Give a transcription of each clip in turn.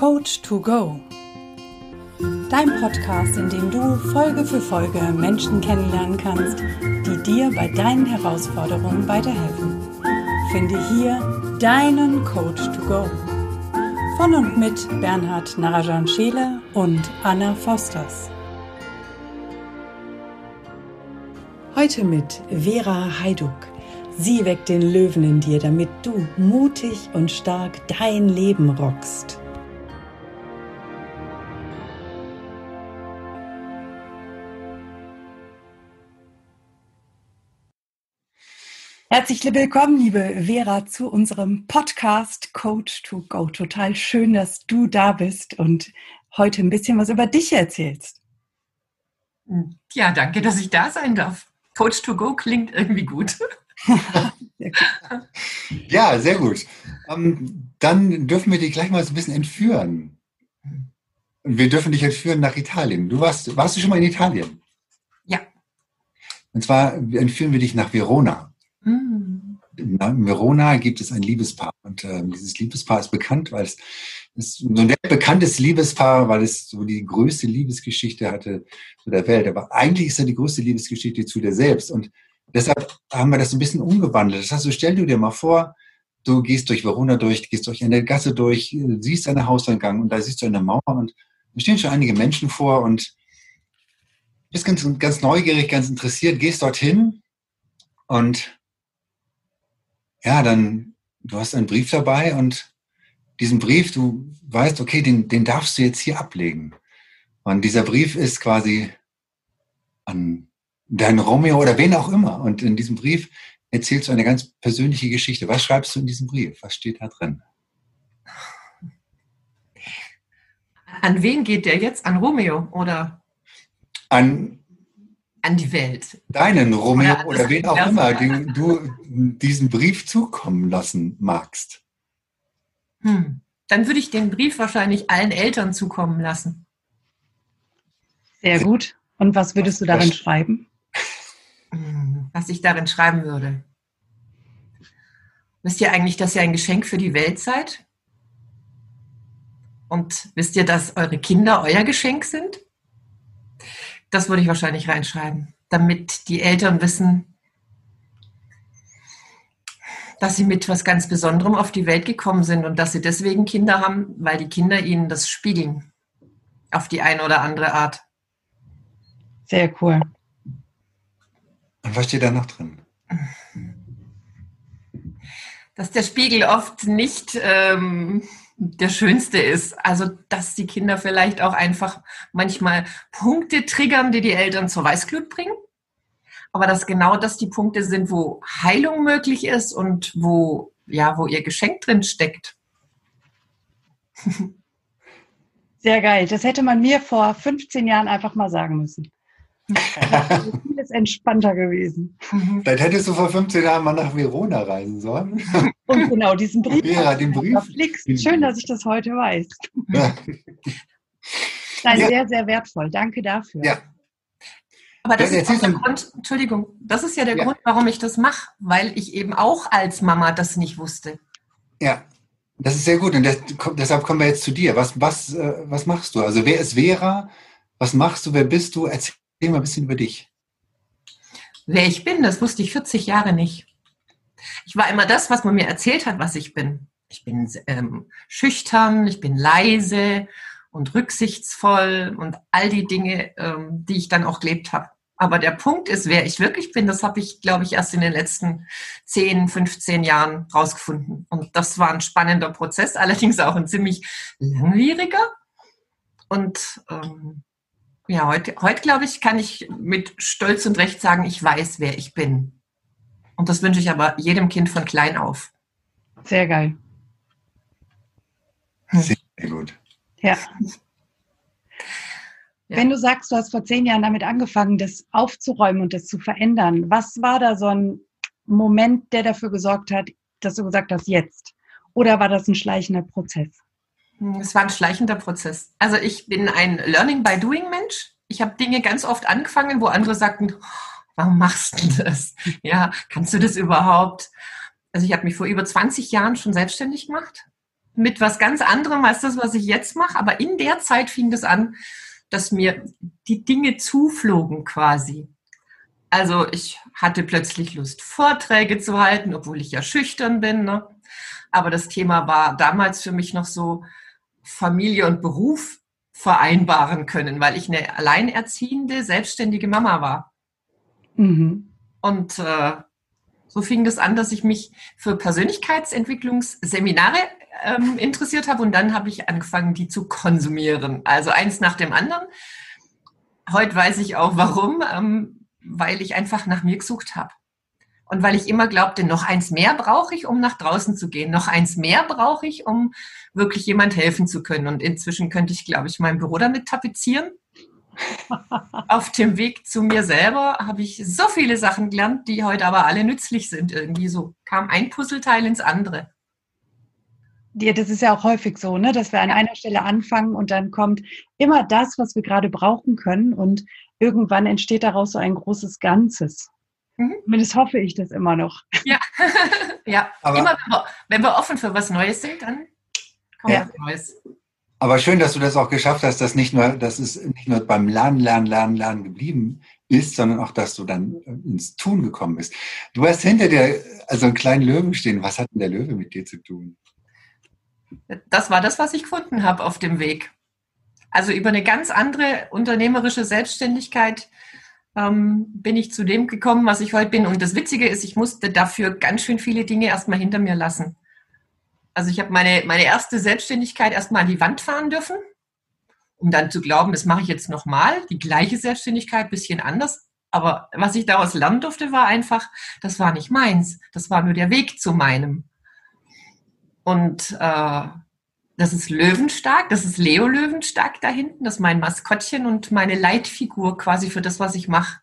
Coach to Go. Dein Podcast, in dem du Folge für Folge Menschen kennenlernen kannst, die dir bei deinen Herausforderungen weiterhelfen. Finde hier deinen Coach to Go. Von und mit Bernhard Narajan Scheele und Anna Fosters. Heute mit Vera Heiduk. Sie weckt den Löwen in dir, damit du mutig und stark dein Leben rockst. Herzlich willkommen, liebe Vera, zu unserem Podcast Coach to Go. Total schön, dass du da bist und heute ein bisschen was über dich erzählst. Ja, danke, dass ich da sein darf. Coach to Go klingt irgendwie gut. ja, sehr gut. Ähm, dann dürfen wir dich gleich mal so ein bisschen entführen. Wir dürfen dich entführen nach Italien. Du warst, warst du schon mal in Italien? Ja. Und zwar entführen wir dich nach Verona. Mhm. In Verona gibt es ein Liebespaar und äh, dieses Liebespaar ist bekannt, weil es ist so ein bekanntes Liebespaar, weil es so die größte Liebesgeschichte hatte zu der Welt. Aber eigentlich ist ja die größte Liebesgeschichte zu der selbst. Und deshalb haben wir das ein bisschen umgewandelt. Das heißt, so stell du dir mal vor, du gehst durch Verona durch, gehst durch eine Gasse durch, siehst einen Hauseingang und da siehst du eine Mauer und da stehen schon einige Menschen vor und bist ganz, ganz neugierig, ganz interessiert, gehst dorthin und ja, dann, du hast einen Brief dabei und diesen Brief, du weißt, okay, den, den darfst du jetzt hier ablegen. Und dieser Brief ist quasi an deinen Romeo oder wen auch immer. Und in diesem Brief erzählst du eine ganz persönliche Geschichte. Was schreibst du in diesem Brief? Was steht da drin? An wen geht der jetzt? An Romeo oder? An an die Welt. Deinen Romeo oder, oder wen auch immer, den du diesen Brief zukommen lassen magst. Hm. Dann würde ich den Brief wahrscheinlich allen Eltern zukommen lassen. Sehr gut. Und was würdest du darin schreiben? Hm, was ich darin schreiben würde. Wisst ihr eigentlich, dass ihr ein Geschenk für die Welt seid? Und wisst ihr, dass eure Kinder euer Geschenk sind? Das würde ich wahrscheinlich reinschreiben, damit die Eltern wissen, dass sie mit was ganz Besonderem auf die Welt gekommen sind und dass sie deswegen Kinder haben, weil die Kinder ihnen das spiegeln. Auf die eine oder andere Art. Sehr cool. Und was steht da noch drin? Dass der Spiegel oft nicht ähm, der schönste ist. Also, dass die Kinder vielleicht auch einfach manchmal Punkte triggern, die die Eltern zur Weißglut bringen. Aber dass genau das die Punkte sind, wo Heilung möglich ist und wo, ja, wo ihr Geschenk drin steckt. Sehr geil. Das hätte man mir vor 15 Jahren einfach mal sagen müssen. Das ist entspannter gewesen. Mhm. Dann hättest du vor 15 Jahren mal nach Verona reisen sollen. Und genau diesen Brief. Ja, den Brief. Schön, dass ich das heute weiß. Ja. Nein, ja. sehr, sehr wertvoll. Danke dafür. Ja. Aber das, das ist der Grund, Entschuldigung, das ist ja der ja. Grund, warum ich das mache, weil ich eben auch als Mama das nicht wusste. Ja, das ist sehr gut. Und das, deshalb kommen wir jetzt zu dir. Was, was, äh, was machst du? Also wer ist Vera? Was machst du? Wer bist du? Erzähl mal ein bisschen über dich. Wer ich bin, das wusste ich 40 Jahre nicht. Ich war immer das, was man mir erzählt hat, was ich bin. Ich bin ähm, schüchtern, ich bin leise und rücksichtsvoll und all die Dinge, ähm, die ich dann auch gelebt habe. Aber der Punkt ist, wer ich wirklich bin, das habe ich, glaube ich, erst in den letzten 10, 15 Jahren rausgefunden. Und das war ein spannender Prozess, allerdings auch ein ziemlich langwieriger. Und ähm, ja, heute, heute glaube ich, kann ich mit Stolz und Recht sagen, ich weiß, wer ich bin. Und das wünsche ich aber jedem Kind von klein auf. Sehr geil. Sehr gut. Ja. Ja. Wenn du sagst, du hast vor zehn Jahren damit angefangen, das aufzuräumen und das zu verändern, was war da so ein Moment, der dafür gesorgt hat, dass du gesagt hast, jetzt? Oder war das ein schleichender Prozess? Es war ein schleichender Prozess. Also ich bin ein Learning by Doing Mensch. Ich habe Dinge ganz oft angefangen, wo andere sagten, warum machst du das? Ja, kannst du das überhaupt? Also ich habe mich vor über 20 Jahren schon selbstständig gemacht mit was ganz anderem als das, was ich jetzt mache. Aber in der Zeit fing das an, dass mir die Dinge zuflogen quasi. Also ich hatte plötzlich Lust, Vorträge zu halten, obwohl ich ja schüchtern bin. Ne? Aber das Thema war damals für mich noch so Familie und Beruf vereinbaren können, weil ich eine alleinerziehende, selbstständige Mama war. Mhm. Und äh, so fing das an, dass ich mich für Persönlichkeitsentwicklungsseminare ähm, interessiert habe und dann habe ich angefangen, die zu konsumieren. Also eins nach dem anderen. Heute weiß ich auch warum, ähm, weil ich einfach nach mir gesucht habe. Und weil ich immer glaubte, noch eins mehr brauche ich, um nach draußen zu gehen. Noch eins mehr brauche ich, um wirklich jemand helfen zu können. Und inzwischen könnte ich, glaube ich, mein Büro damit tapezieren. Auf dem Weg zu mir selber habe ich so viele Sachen gelernt, die heute aber alle nützlich sind. Irgendwie so kam ein Puzzleteil ins andere. Ja, das ist ja auch häufig so, ne? dass wir an einer Stelle anfangen und dann kommt immer das, was wir gerade brauchen können und irgendwann entsteht daraus so ein großes Ganzes. Mhm. Zumindest hoffe ich das immer noch. Ja, ja. Aber immer wenn wir, wenn wir, offen für was Neues sind, dann kommt ja. was Neues. Aber schön, dass du das auch geschafft hast, dass nicht nur, dass es nicht nur beim Lernen, Lernen, Lernen, Lernen geblieben ist, sondern auch, dass du dann ins Tun gekommen bist. Du hast hinter dir also einen kleinen Löwen stehen. Was hat denn der Löwe mit dir zu tun? Das war das, was ich gefunden habe auf dem Weg. Also über eine ganz andere unternehmerische Selbstständigkeit ähm, bin ich zu dem gekommen, was ich heute bin. Und das Witzige ist, ich musste dafür ganz schön viele Dinge erstmal hinter mir lassen. Also ich habe meine, meine erste Selbstständigkeit erstmal an die Wand fahren dürfen, um dann zu glauben, das mache ich jetzt nochmal, die gleiche Selbstständigkeit, bisschen anders. Aber was ich daraus lernen durfte, war einfach, das war nicht meins. Das war nur der Weg zu meinem. Und äh, das ist Löwenstark, das ist Leo Löwenstark da hinten, das ist mein Maskottchen und meine Leitfigur quasi für das, was ich mache.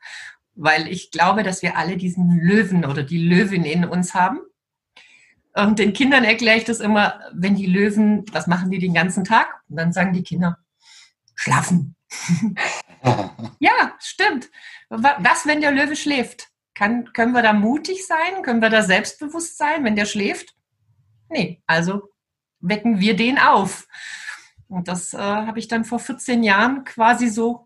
Weil ich glaube, dass wir alle diesen Löwen oder die Löwin in uns haben. Und den Kindern erkläre ich das immer, wenn die Löwen, was machen die den ganzen Tag? Und dann sagen die Kinder, schlafen. ja, stimmt. Was, wenn der Löwe schläft? Kann, können wir da mutig sein? Können wir da selbstbewusst sein, wenn der schläft? Nee, also wecken wir den auf. Und das äh, habe ich dann vor 14 Jahren quasi so,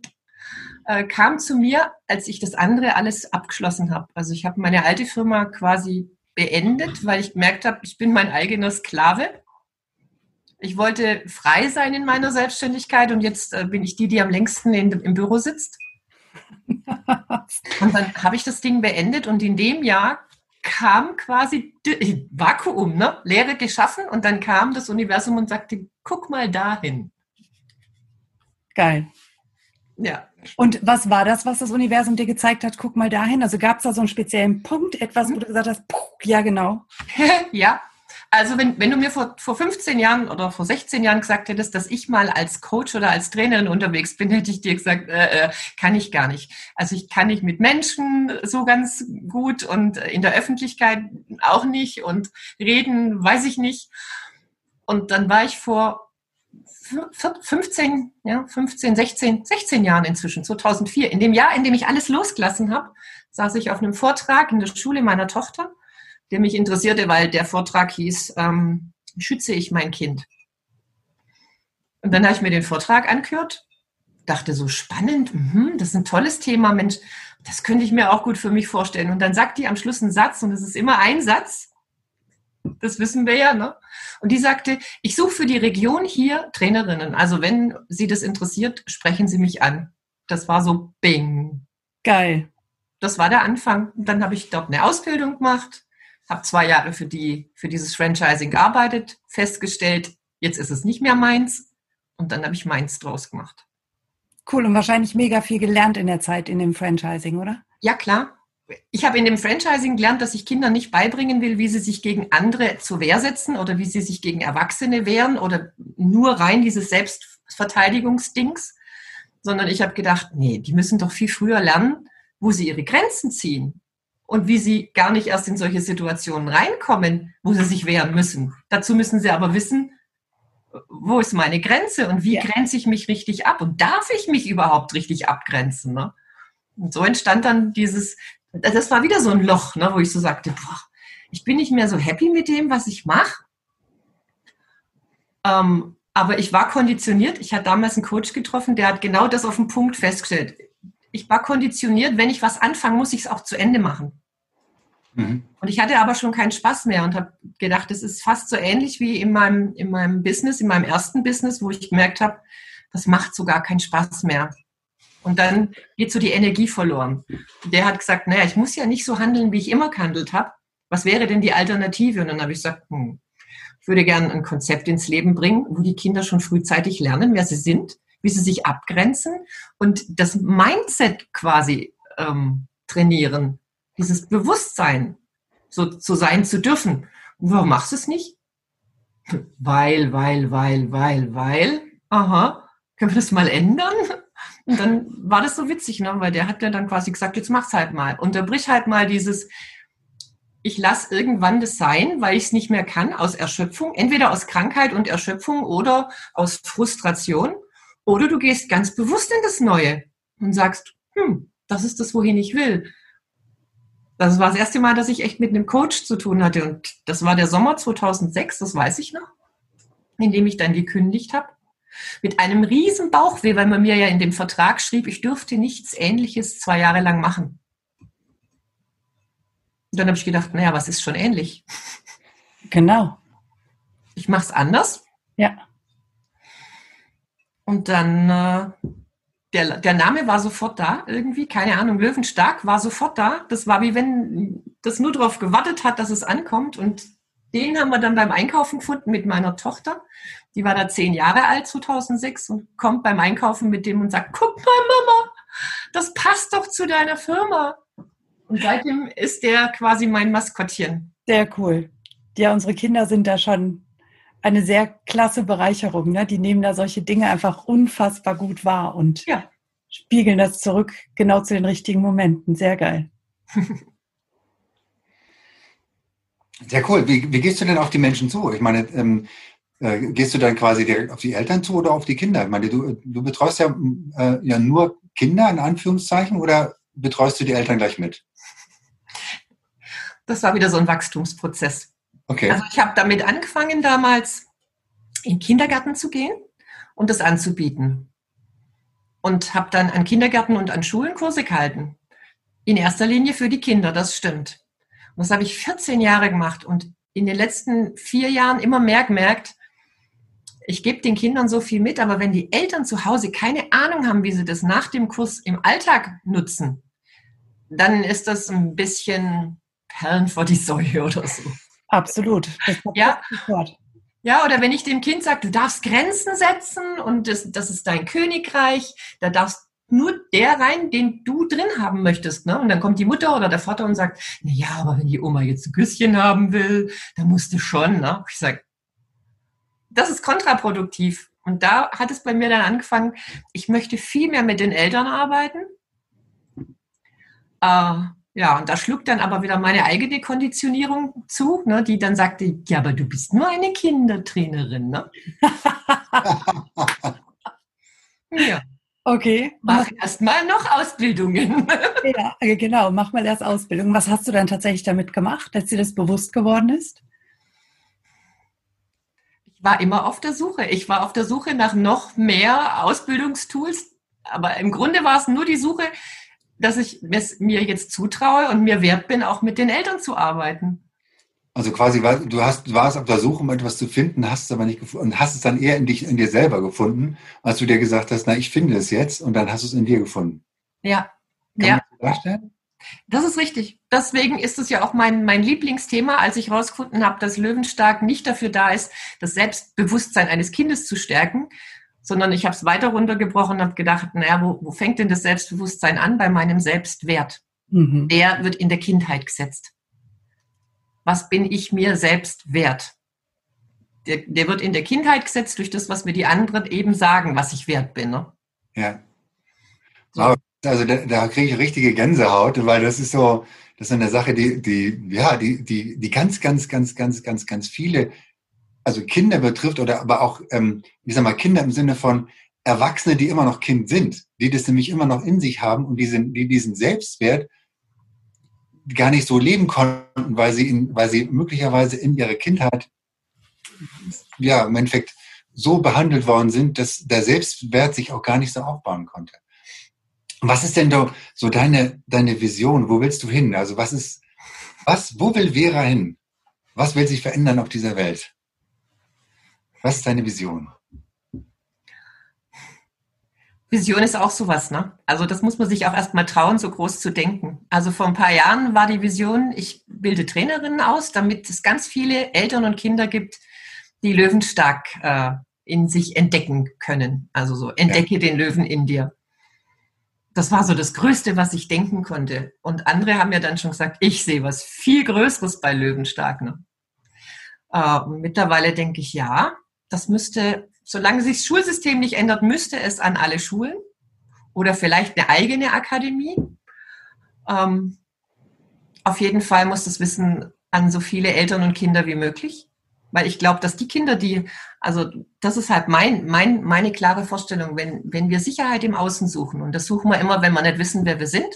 äh, kam zu mir, als ich das andere alles abgeschlossen habe. Also ich habe meine alte Firma quasi beendet, weil ich gemerkt habe, ich bin mein eigener Sklave. Ich wollte frei sein in meiner Selbstständigkeit und jetzt äh, bin ich die, die am längsten in, im Büro sitzt. Und dann habe ich das Ding beendet und in dem Jahr kam quasi Vakuum, ne? Leere geschaffen und dann kam das Universum und sagte, guck mal dahin. Geil. Ja. Und was war das, was das Universum dir gezeigt hat? Guck mal dahin. Also gab es da so einen speziellen Punkt, etwas, wo du gesagt hast, ja, genau. ja, also wenn, wenn du mir vor, vor 15 Jahren oder vor 16 Jahren gesagt hättest, dass ich mal als Coach oder als Trainerin unterwegs bin, hätte ich dir gesagt, äh, äh, kann ich gar nicht. Also ich kann nicht mit Menschen so ganz gut und in der Öffentlichkeit auch nicht und reden weiß ich nicht. Und dann war ich vor 15, ja, 15, 16, 16 Jahren inzwischen, 2004, in dem Jahr, in dem ich alles losgelassen habe, saß ich auf einem Vortrag in der Schule meiner Tochter der mich interessierte, weil der Vortrag hieß, ähm, schütze ich mein Kind? Und dann habe ich mir den Vortrag angehört, dachte so spannend, mh, das ist ein tolles Thema, Mensch, das könnte ich mir auch gut für mich vorstellen. Und dann sagt die am Schluss einen Satz, und es ist immer ein Satz, das wissen wir ja, ne? Und die sagte, ich suche für die Region hier Trainerinnen. Also wenn Sie das interessiert, sprechen Sie mich an. Das war so Bing. Geil. Das war der Anfang. Und dann habe ich dort eine Ausbildung gemacht, habe zwei Jahre für, die, für dieses Franchising gearbeitet, festgestellt, jetzt ist es nicht mehr meins und dann habe ich meins draus gemacht. Cool und wahrscheinlich mega viel gelernt in der Zeit in dem Franchising, oder? Ja, klar. Ich habe in dem Franchising gelernt, dass ich Kindern nicht beibringen will, wie sie sich gegen andere zur Wehr setzen oder wie sie sich gegen Erwachsene wehren oder nur rein dieses Selbstverteidigungsdings, sondern ich habe gedacht, nee, die müssen doch viel früher lernen, wo sie ihre Grenzen ziehen und wie sie gar nicht erst in solche Situationen reinkommen, wo sie sich wehren müssen. Dazu müssen sie aber wissen, wo ist meine Grenze und wie ja. grenze ich mich richtig ab und darf ich mich überhaupt richtig abgrenzen? Ne? Und so entstand dann dieses, das war wieder so ein Loch, ne, wo ich so sagte, boah, ich bin nicht mehr so happy mit dem, was ich mache. Ähm, aber ich war konditioniert. Ich hatte damals einen Coach getroffen, der hat genau das auf den Punkt festgestellt. Ich war konditioniert, wenn ich was anfange, muss ich es auch zu Ende machen. Mhm. Und ich hatte aber schon keinen Spaß mehr und habe gedacht, das ist fast so ähnlich wie in meinem, in meinem Business, in meinem ersten Business, wo ich gemerkt habe, das macht so gar keinen Spaß mehr. Und dann geht so die Energie verloren. Der hat gesagt, naja, ich muss ja nicht so handeln, wie ich immer gehandelt habe. Was wäre denn die Alternative? Und dann habe ich gesagt, hm, ich würde gerne ein Konzept ins Leben bringen, wo die Kinder schon frühzeitig lernen, wer sie sind, wie sie sich abgrenzen und das Mindset quasi ähm, trainieren, dieses Bewusstsein, so, so sein zu dürfen. Warum machst du es nicht? Weil, weil, weil, weil, weil. Aha, können wir das mal ändern? Und dann war das so witzig, ne? weil der hat ja dann quasi gesagt, jetzt mach's halt mal. Unterbrich halt mal dieses, ich lasse irgendwann das sein, weil ich es nicht mehr kann, aus Erschöpfung, entweder aus Krankheit und Erschöpfung oder aus Frustration. Oder du gehst ganz bewusst in das Neue und sagst, hm, das ist das, wohin ich will. Das war das erste Mal, dass ich echt mit einem Coach zu tun hatte. Und das war der Sommer 2006, das weiß ich noch, in dem ich dann gekündigt habe. Mit einem riesen Bauchweh, weil man mir ja in dem Vertrag schrieb, ich dürfte nichts Ähnliches zwei Jahre lang machen. Und dann habe ich gedacht, naja, was ist schon ähnlich? Genau. Ich mache es anders. Ja. Und dann äh, der, der Name war sofort da, irgendwie, keine Ahnung, Löwenstark war sofort da. Das war wie wenn das nur darauf gewartet hat, dass es ankommt. Und den haben wir dann beim Einkaufen gefunden mit meiner Tochter. Die war da zehn Jahre alt, 2006, und kommt beim Einkaufen mit dem und sagt, guck mal, Mama, das passt doch zu deiner Firma. Und seitdem ist der quasi mein Maskottchen. Sehr cool. Ja, unsere Kinder sind da schon eine sehr klasse Bereicherung. Ne? Die nehmen da solche Dinge einfach unfassbar gut wahr und ja. spiegeln das zurück genau zu den richtigen Momenten. Sehr geil. Sehr cool. Wie, wie, gehst du denn auf die Menschen zu? Ich meine, ähm, äh, gehst du dann quasi direkt auf die Eltern zu oder auf die Kinder? Ich meine, du, du betreust ja, äh, ja nur Kinder in Anführungszeichen oder betreust du die Eltern gleich mit? Das war wieder so ein Wachstumsprozess. Okay. Also ich habe damit angefangen, damals in den Kindergarten zu gehen und das anzubieten. Und habe dann an Kindergärten und an Schulen Kurse gehalten. In erster Linie für die Kinder, das stimmt. Und das habe ich 14 Jahre gemacht und in den letzten vier Jahren immer mehr gemerkt, ich gebe den Kindern so viel mit, aber wenn die Eltern zu Hause keine Ahnung haben, wie sie das nach dem Kurs im Alltag nutzen, dann ist das ein bisschen Perlen vor die Säue oder so. Absolut. ja. Ja, oder wenn ich dem Kind sage, du darfst Grenzen setzen und das, das ist dein Königreich, da darfst nur der rein, den du drin haben möchtest. Ne? Und dann kommt die Mutter oder der Vater und sagt, na ja, aber wenn die Oma jetzt ein Küsschen haben will, dann musst du schon. Ne? Ich sage, das ist kontraproduktiv. Und da hat es bei mir dann angefangen, ich möchte viel mehr mit den Eltern arbeiten. Äh, ja, und da schlug dann aber wieder meine eigene Konditionierung zu, ne, die dann sagte, ja, aber du bist nur eine Kindertrainerin, ne? ja. Okay. Mach erstmal noch Ausbildungen. ja, genau, mach mal erst Ausbildung. Was hast du dann tatsächlich damit gemacht, als dir das bewusst geworden ist? Ich war immer auf der Suche. Ich war auf der Suche nach noch mehr Ausbildungstools. Aber im Grunde war es nur die Suche, dass ich es mir jetzt zutraue und mir wert bin, auch mit den Eltern zu arbeiten. Also quasi, du hast, du warst auf der Suche, um etwas zu finden, hast es aber nicht gefunden und hast es dann eher in dich, in dir selber gefunden, als du dir gesagt hast, na, ich finde es jetzt und dann hast du es in dir gefunden. Ja. Kann ja. Das, das ist richtig. Deswegen ist es ja auch mein, mein Lieblingsthema, als ich herausgefunden habe, dass Löwenstark nicht dafür da ist, das Selbstbewusstsein eines Kindes zu stärken, sondern ich habe es weiter runtergebrochen und habe gedacht, naja, wo, wo fängt denn das Selbstbewusstsein an? Bei meinem Selbstwert. Mhm. Der wird in der Kindheit gesetzt. Was bin ich mir selbst wert? Der, der wird in der Kindheit gesetzt durch das, was mir die anderen eben sagen, was ich wert bin. Ne? Ja. So. Also da, da kriege ich richtige Gänsehaut, weil das ist so, das ist eine Sache, die, die, ja, die, die, die ganz, ganz, ganz, ganz, ganz, ganz viele also Kinder betrifft oder aber auch, ähm, ich sag mal, Kinder im Sinne von Erwachsene, die immer noch Kind sind, die das nämlich immer noch in sich haben und die, sind, die diesen Selbstwert gar nicht so leben konnten, weil sie, in, weil sie möglicherweise in ihrer Kindheit ja im Endeffekt so behandelt worden sind, dass der Selbstwert sich auch gar nicht so aufbauen konnte. Was ist denn so deine, deine Vision? Wo willst du hin? Also was ist, was, wo will Vera hin? Was will sich verändern auf dieser Welt? Was ist deine Vision? Vision ist auch sowas, ne? Also das muss man sich auch erstmal trauen, so groß zu denken. Also vor ein paar Jahren war die Vision, ich bilde Trainerinnen aus, damit es ganz viele Eltern und Kinder gibt, die Löwenstark äh, in sich entdecken können. Also so, entdecke ja. den Löwen in dir. Das war so das Größte, was ich denken konnte. Und andere haben ja dann schon gesagt, ich sehe was viel Größeres bei Löwenstark. Ne? Äh, mittlerweile denke ich, ja, das müsste solange sich das Schulsystem nicht ändert, müsste es an alle Schulen oder vielleicht eine eigene Akademie. Ähm, auf jeden Fall muss das Wissen an so viele Eltern und Kinder wie möglich. Weil ich glaube, dass die Kinder, die, also das ist halt mein, mein, meine klare Vorstellung, wenn, wenn wir Sicherheit im Außen suchen, und das suchen wir immer, wenn wir nicht wissen, wer wir sind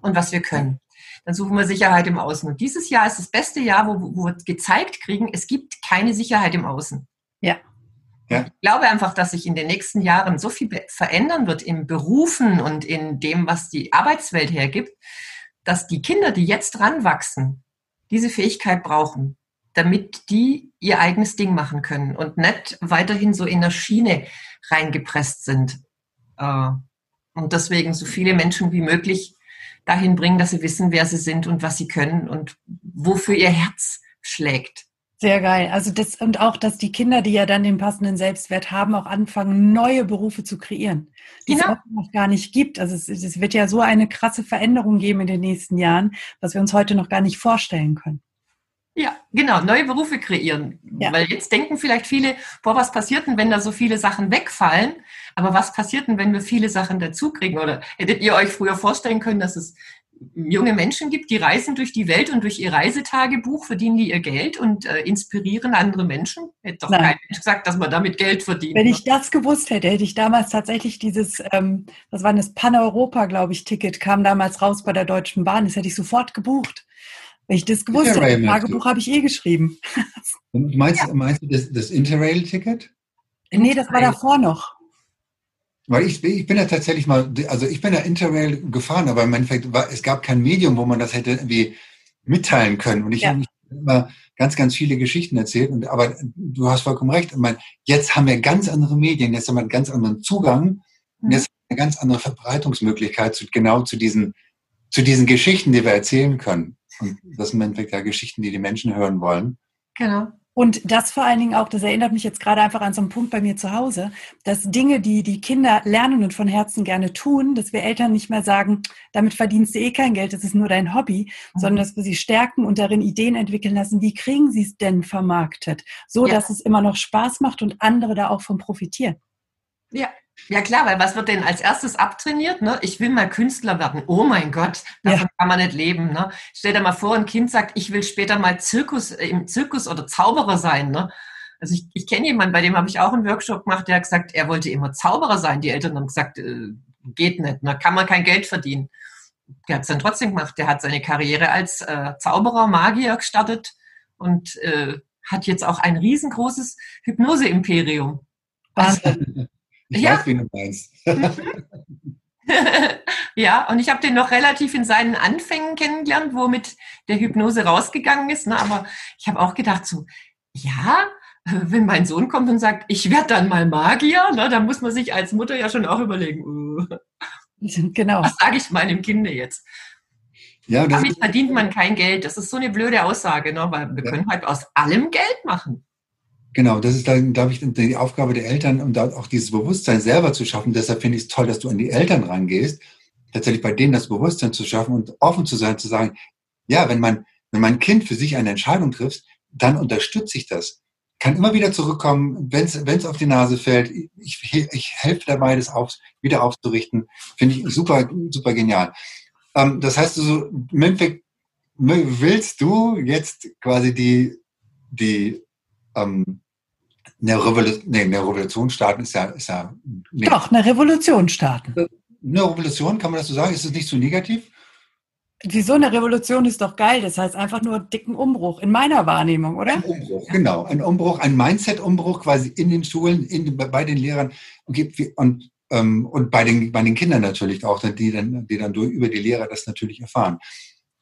und was wir können, dann suchen wir Sicherheit im Außen. Und dieses Jahr ist das beste Jahr, wo, wo wir gezeigt kriegen, es gibt keine Sicherheit im Außen. Ja. Ja. Ich glaube einfach, dass sich in den nächsten Jahren so viel verändern wird im Berufen und in dem, was die Arbeitswelt hergibt, dass die Kinder, die jetzt ranwachsen, diese Fähigkeit brauchen, damit die ihr eigenes Ding machen können und nicht weiterhin so in der Schiene reingepresst sind. Äh, und deswegen so viele Menschen wie möglich dahin bringen, dass sie wissen, wer sie sind und was sie können und wofür ihr Herz schlägt. Sehr geil. Also das und auch, dass die Kinder, die ja dann den passenden Selbstwert haben, auch anfangen, neue Berufe zu kreieren, die genau. es noch gar nicht gibt. Also es, es, wird ja so eine krasse Veränderung geben in den nächsten Jahren, was wir uns heute noch gar nicht vorstellen können. Ja, genau, neue Berufe kreieren. Ja. Weil jetzt denken vielleicht viele, boah, was passiert denn, wenn da so viele Sachen wegfallen? Aber was passiert denn, wenn wir viele Sachen dazukriegen? Oder hättet ihr euch früher vorstellen können, dass es junge Menschen gibt, die reisen durch die Welt und durch ihr Reisetagebuch verdienen die ihr Geld und äh, inspirieren andere Menschen. Hätte doch Nein. kein Mensch gesagt, dass man damit Geld verdient. Wenn ich das gewusst hätte, hätte ich damals tatsächlich dieses, ähm, was war das, Pan-Europa, glaube ich, Ticket, kam damals raus bei der Deutschen Bahn. Das hätte ich sofort gebucht. Wenn ich das gewusst hätte, das Tagebuch habe ich eh geschrieben. Und meinst, ja. meinst du das, das Interrail-Ticket? Nee, das war davor noch. Weil ich, ich bin ja tatsächlich mal, also ich bin ja Interrail gefahren, aber im Endeffekt war, es gab kein Medium, wo man das hätte irgendwie mitteilen können. Und ich ja. habe immer ganz, ganz viele Geschichten erzählt. Und, aber du hast vollkommen recht. Ich meine, jetzt haben wir ganz andere Medien, jetzt haben wir einen ganz anderen Zugang. Und mhm. jetzt haben wir eine ganz andere Verbreitungsmöglichkeit zu, genau zu diesen, zu diesen Geschichten, die wir erzählen können. Und das sind im Endeffekt ja Geschichten, die die Menschen hören wollen. Genau. Und das vor allen Dingen auch, das erinnert mich jetzt gerade einfach an so einen Punkt bei mir zu Hause, dass Dinge, die die Kinder lernen und von Herzen gerne tun, dass wir Eltern nicht mehr sagen, damit verdienst du eh kein Geld, das ist nur dein Hobby, mhm. sondern dass wir sie stärken und darin Ideen entwickeln lassen, wie kriegen sie es denn vermarktet, so ja. dass es immer noch Spaß macht und andere da auch von profitieren. Ja, ja klar, weil was wird denn als erstes abtrainiert? Ne? Ich will mal Künstler werden. Oh mein Gott, davon ja. kann man nicht leben. Ne? Stell dir mal vor, ein Kind sagt, ich will später mal Zirkus, äh, im Zirkus oder Zauberer sein. Ne? Also ich, ich kenne jemanden, bei dem habe ich auch einen Workshop gemacht, der hat gesagt, er wollte immer Zauberer sein. Die Eltern haben gesagt, äh, geht nicht, ne? kann man kein Geld verdienen. Der hat es dann trotzdem gemacht. Der hat seine Karriere als äh, Zauberer, Magier gestartet und äh, hat jetzt auch ein riesengroßes Hypnose-Imperium. Wahnsinn. Ich ja. weiß, wie du meinst. ja, und ich habe den noch relativ in seinen Anfängen kennengelernt, wo mit der Hypnose rausgegangen ist. Ne? Aber ich habe auch gedacht, so, ja, wenn mein Sohn kommt und sagt, ich werde dann mal Magier, ne, dann muss man sich als Mutter ja schon auch überlegen, uh, genau. was sage ich meinem Kind jetzt? Ja, Damit verdient man kein Geld. Das ist so eine blöde Aussage, ne? weil wir ja. können halt aus allem Geld machen. Genau, das ist dann, glaube ich, die Aufgabe der Eltern, um da auch dieses Bewusstsein selber zu schaffen. Deshalb finde ich es toll, dass du an die Eltern rangehst, tatsächlich bei denen das Bewusstsein zu schaffen und offen zu sein, zu sagen, ja, wenn mein, wenn mein Kind für sich eine Entscheidung trifft, dann unterstütze ich das. Kann immer wieder zurückkommen, wenn es auf die Nase fällt. Ich, ich helfe dabei, das auf, wieder aufzurichten. Finde ich super, super genial. Ähm, das heißt, also, willst du jetzt quasi die, die ähm, eine, Revolu nee, eine Revolution starten ist ja, ist ja nee. Doch, eine Revolution starten. Eine Revolution, kann man das so sagen? Ist es nicht so negativ? Wieso eine Revolution ist doch geil. Das heißt einfach nur dicken Umbruch in meiner Wahrnehmung, oder? Ein Umbruch, genau. Ein Umbruch, ein Mindset-Umbruch quasi in den Schulen, in, bei den Lehrern und, und, ähm, und bei, den, bei den Kindern natürlich auch, die dann, die dann durch, über die Lehrer das natürlich erfahren.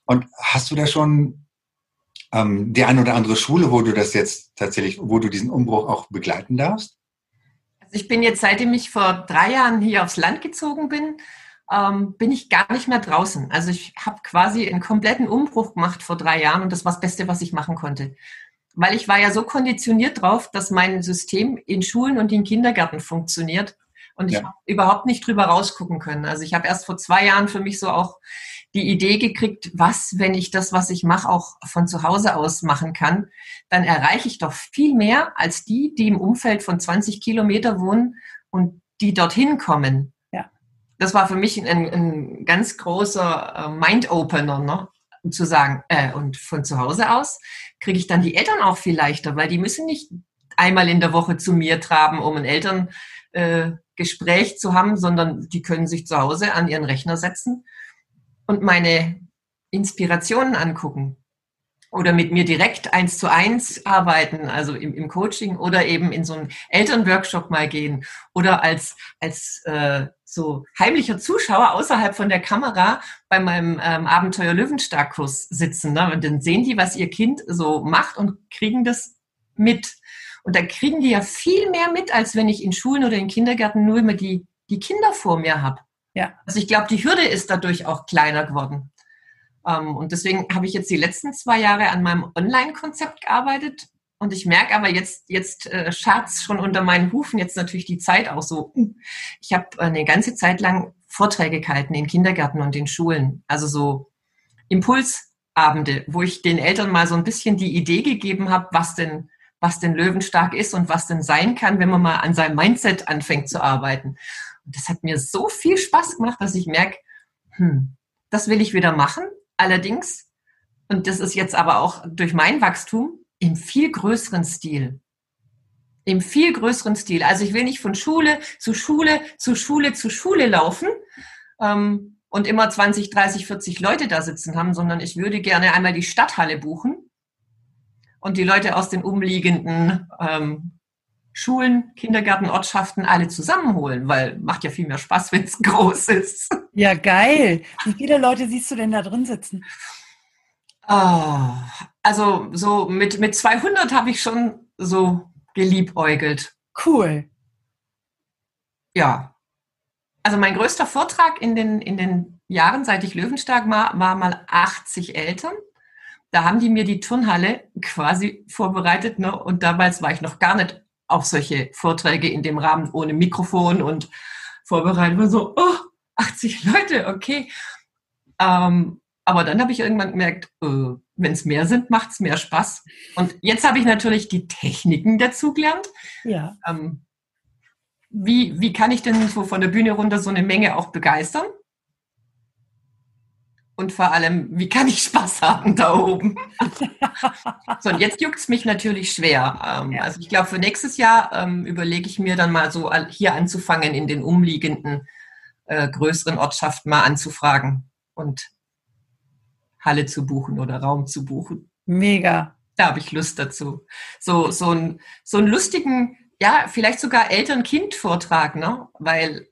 Und hast du da schon ähm, die eine oder andere Schule, wo du das jetzt tatsächlich, wo du diesen Umbruch auch begleiten darfst? Also ich bin jetzt, seitdem ich vor drei Jahren hier aufs Land gezogen bin, ähm, bin ich gar nicht mehr draußen. Also ich habe quasi einen kompletten Umbruch gemacht vor drei Jahren und das war das Beste, was ich machen konnte. Weil ich war ja so konditioniert drauf, dass mein System in Schulen und in Kindergärten funktioniert und ich ja. habe überhaupt nicht drüber rausgucken können. Also ich habe erst vor zwei Jahren für mich so auch die Idee gekriegt, was, wenn ich das, was ich mache, auch von zu Hause aus machen kann, dann erreiche ich doch viel mehr als die, die im Umfeld von 20 Kilometer wohnen und die dorthin kommen das war für mich ein, ein ganz großer äh, Mind-Opener, ne? zu sagen, äh, und von zu Hause aus kriege ich dann die Eltern auch viel leichter, weil die müssen nicht einmal in der Woche zu mir traben, um ein Elterngespräch äh, zu haben, sondern die können sich zu Hause an ihren Rechner setzen und meine Inspirationen angucken oder mit mir direkt eins zu eins arbeiten, also im, im Coaching oder eben in so einen Elternworkshop mal gehen oder als, als äh, so heimlicher Zuschauer außerhalb von der Kamera bei meinem ähm, Abenteuer Löwenstark-Kurs sitzen. Ne? Und dann sehen die, was ihr Kind so macht und kriegen das mit. Und da kriegen die ja viel mehr mit, als wenn ich in Schulen oder in Kindergärten nur immer die, die Kinder vor mir habe. Ja. Also ich glaube, die Hürde ist dadurch auch kleiner geworden. Ähm, und deswegen habe ich jetzt die letzten zwei Jahre an meinem Online-Konzept gearbeitet. Und ich merke aber jetzt, jetzt äh, Schatz schon unter meinen Hufen, jetzt natürlich die Zeit auch so. Ich habe eine ganze Zeit lang Vorträge gehalten in Kindergärten und in Schulen. Also so Impulsabende, wo ich den Eltern mal so ein bisschen die Idee gegeben habe, was denn, was denn Löwenstark ist und was denn sein kann, wenn man mal an seinem Mindset anfängt zu arbeiten. Das hat mir so viel Spaß gemacht, dass ich merke, hm, das will ich wieder machen. Allerdings, und das ist jetzt aber auch durch mein Wachstum, im viel größeren Stil. Im viel größeren Stil. Also ich will nicht von Schule zu Schule zu Schule zu Schule laufen ähm, und immer 20, 30, 40 Leute da sitzen haben, sondern ich würde gerne einmal die Stadthalle buchen und die Leute aus den umliegenden ähm, Schulen, Kindergärten, Ortschaften alle zusammenholen, weil macht ja viel mehr Spaß, wenn es groß ist. Ja, geil. Wie viele Leute siehst du denn da drin sitzen? Oh, also so mit, mit 200 habe ich schon so geliebäugelt. Cool. Ja. Also mein größter Vortrag in den, in den Jahren, seit ich Löwenstark war, war mal 80 Eltern. Da haben die mir die Turnhalle quasi vorbereitet. Ne? Und damals war ich noch gar nicht auf solche Vorträge in dem Rahmen ohne Mikrofon und vorbereitet. War so, oh, 80 Leute, okay. Ähm, aber dann habe ich irgendwann gemerkt, äh, wenn es mehr sind, macht es mehr Spaß. Und jetzt habe ich natürlich die Techniken dazu gelernt. Ja. Ähm, wie, wie kann ich denn so von der Bühne runter so eine Menge auch begeistern? Und vor allem, wie kann ich Spaß haben da oben? so, und jetzt juckt es mich natürlich schwer. Ähm, ja. Also ich glaube, für nächstes Jahr ähm, überlege ich mir dann mal so hier anzufangen, in den umliegenden äh, größeren Ortschaften mal anzufragen und Halle zu buchen oder Raum zu buchen. Mega. Da habe ich Lust dazu. So, so, ein, so einen lustigen, ja, vielleicht sogar Eltern-Kind-Vortrag, ne? Weil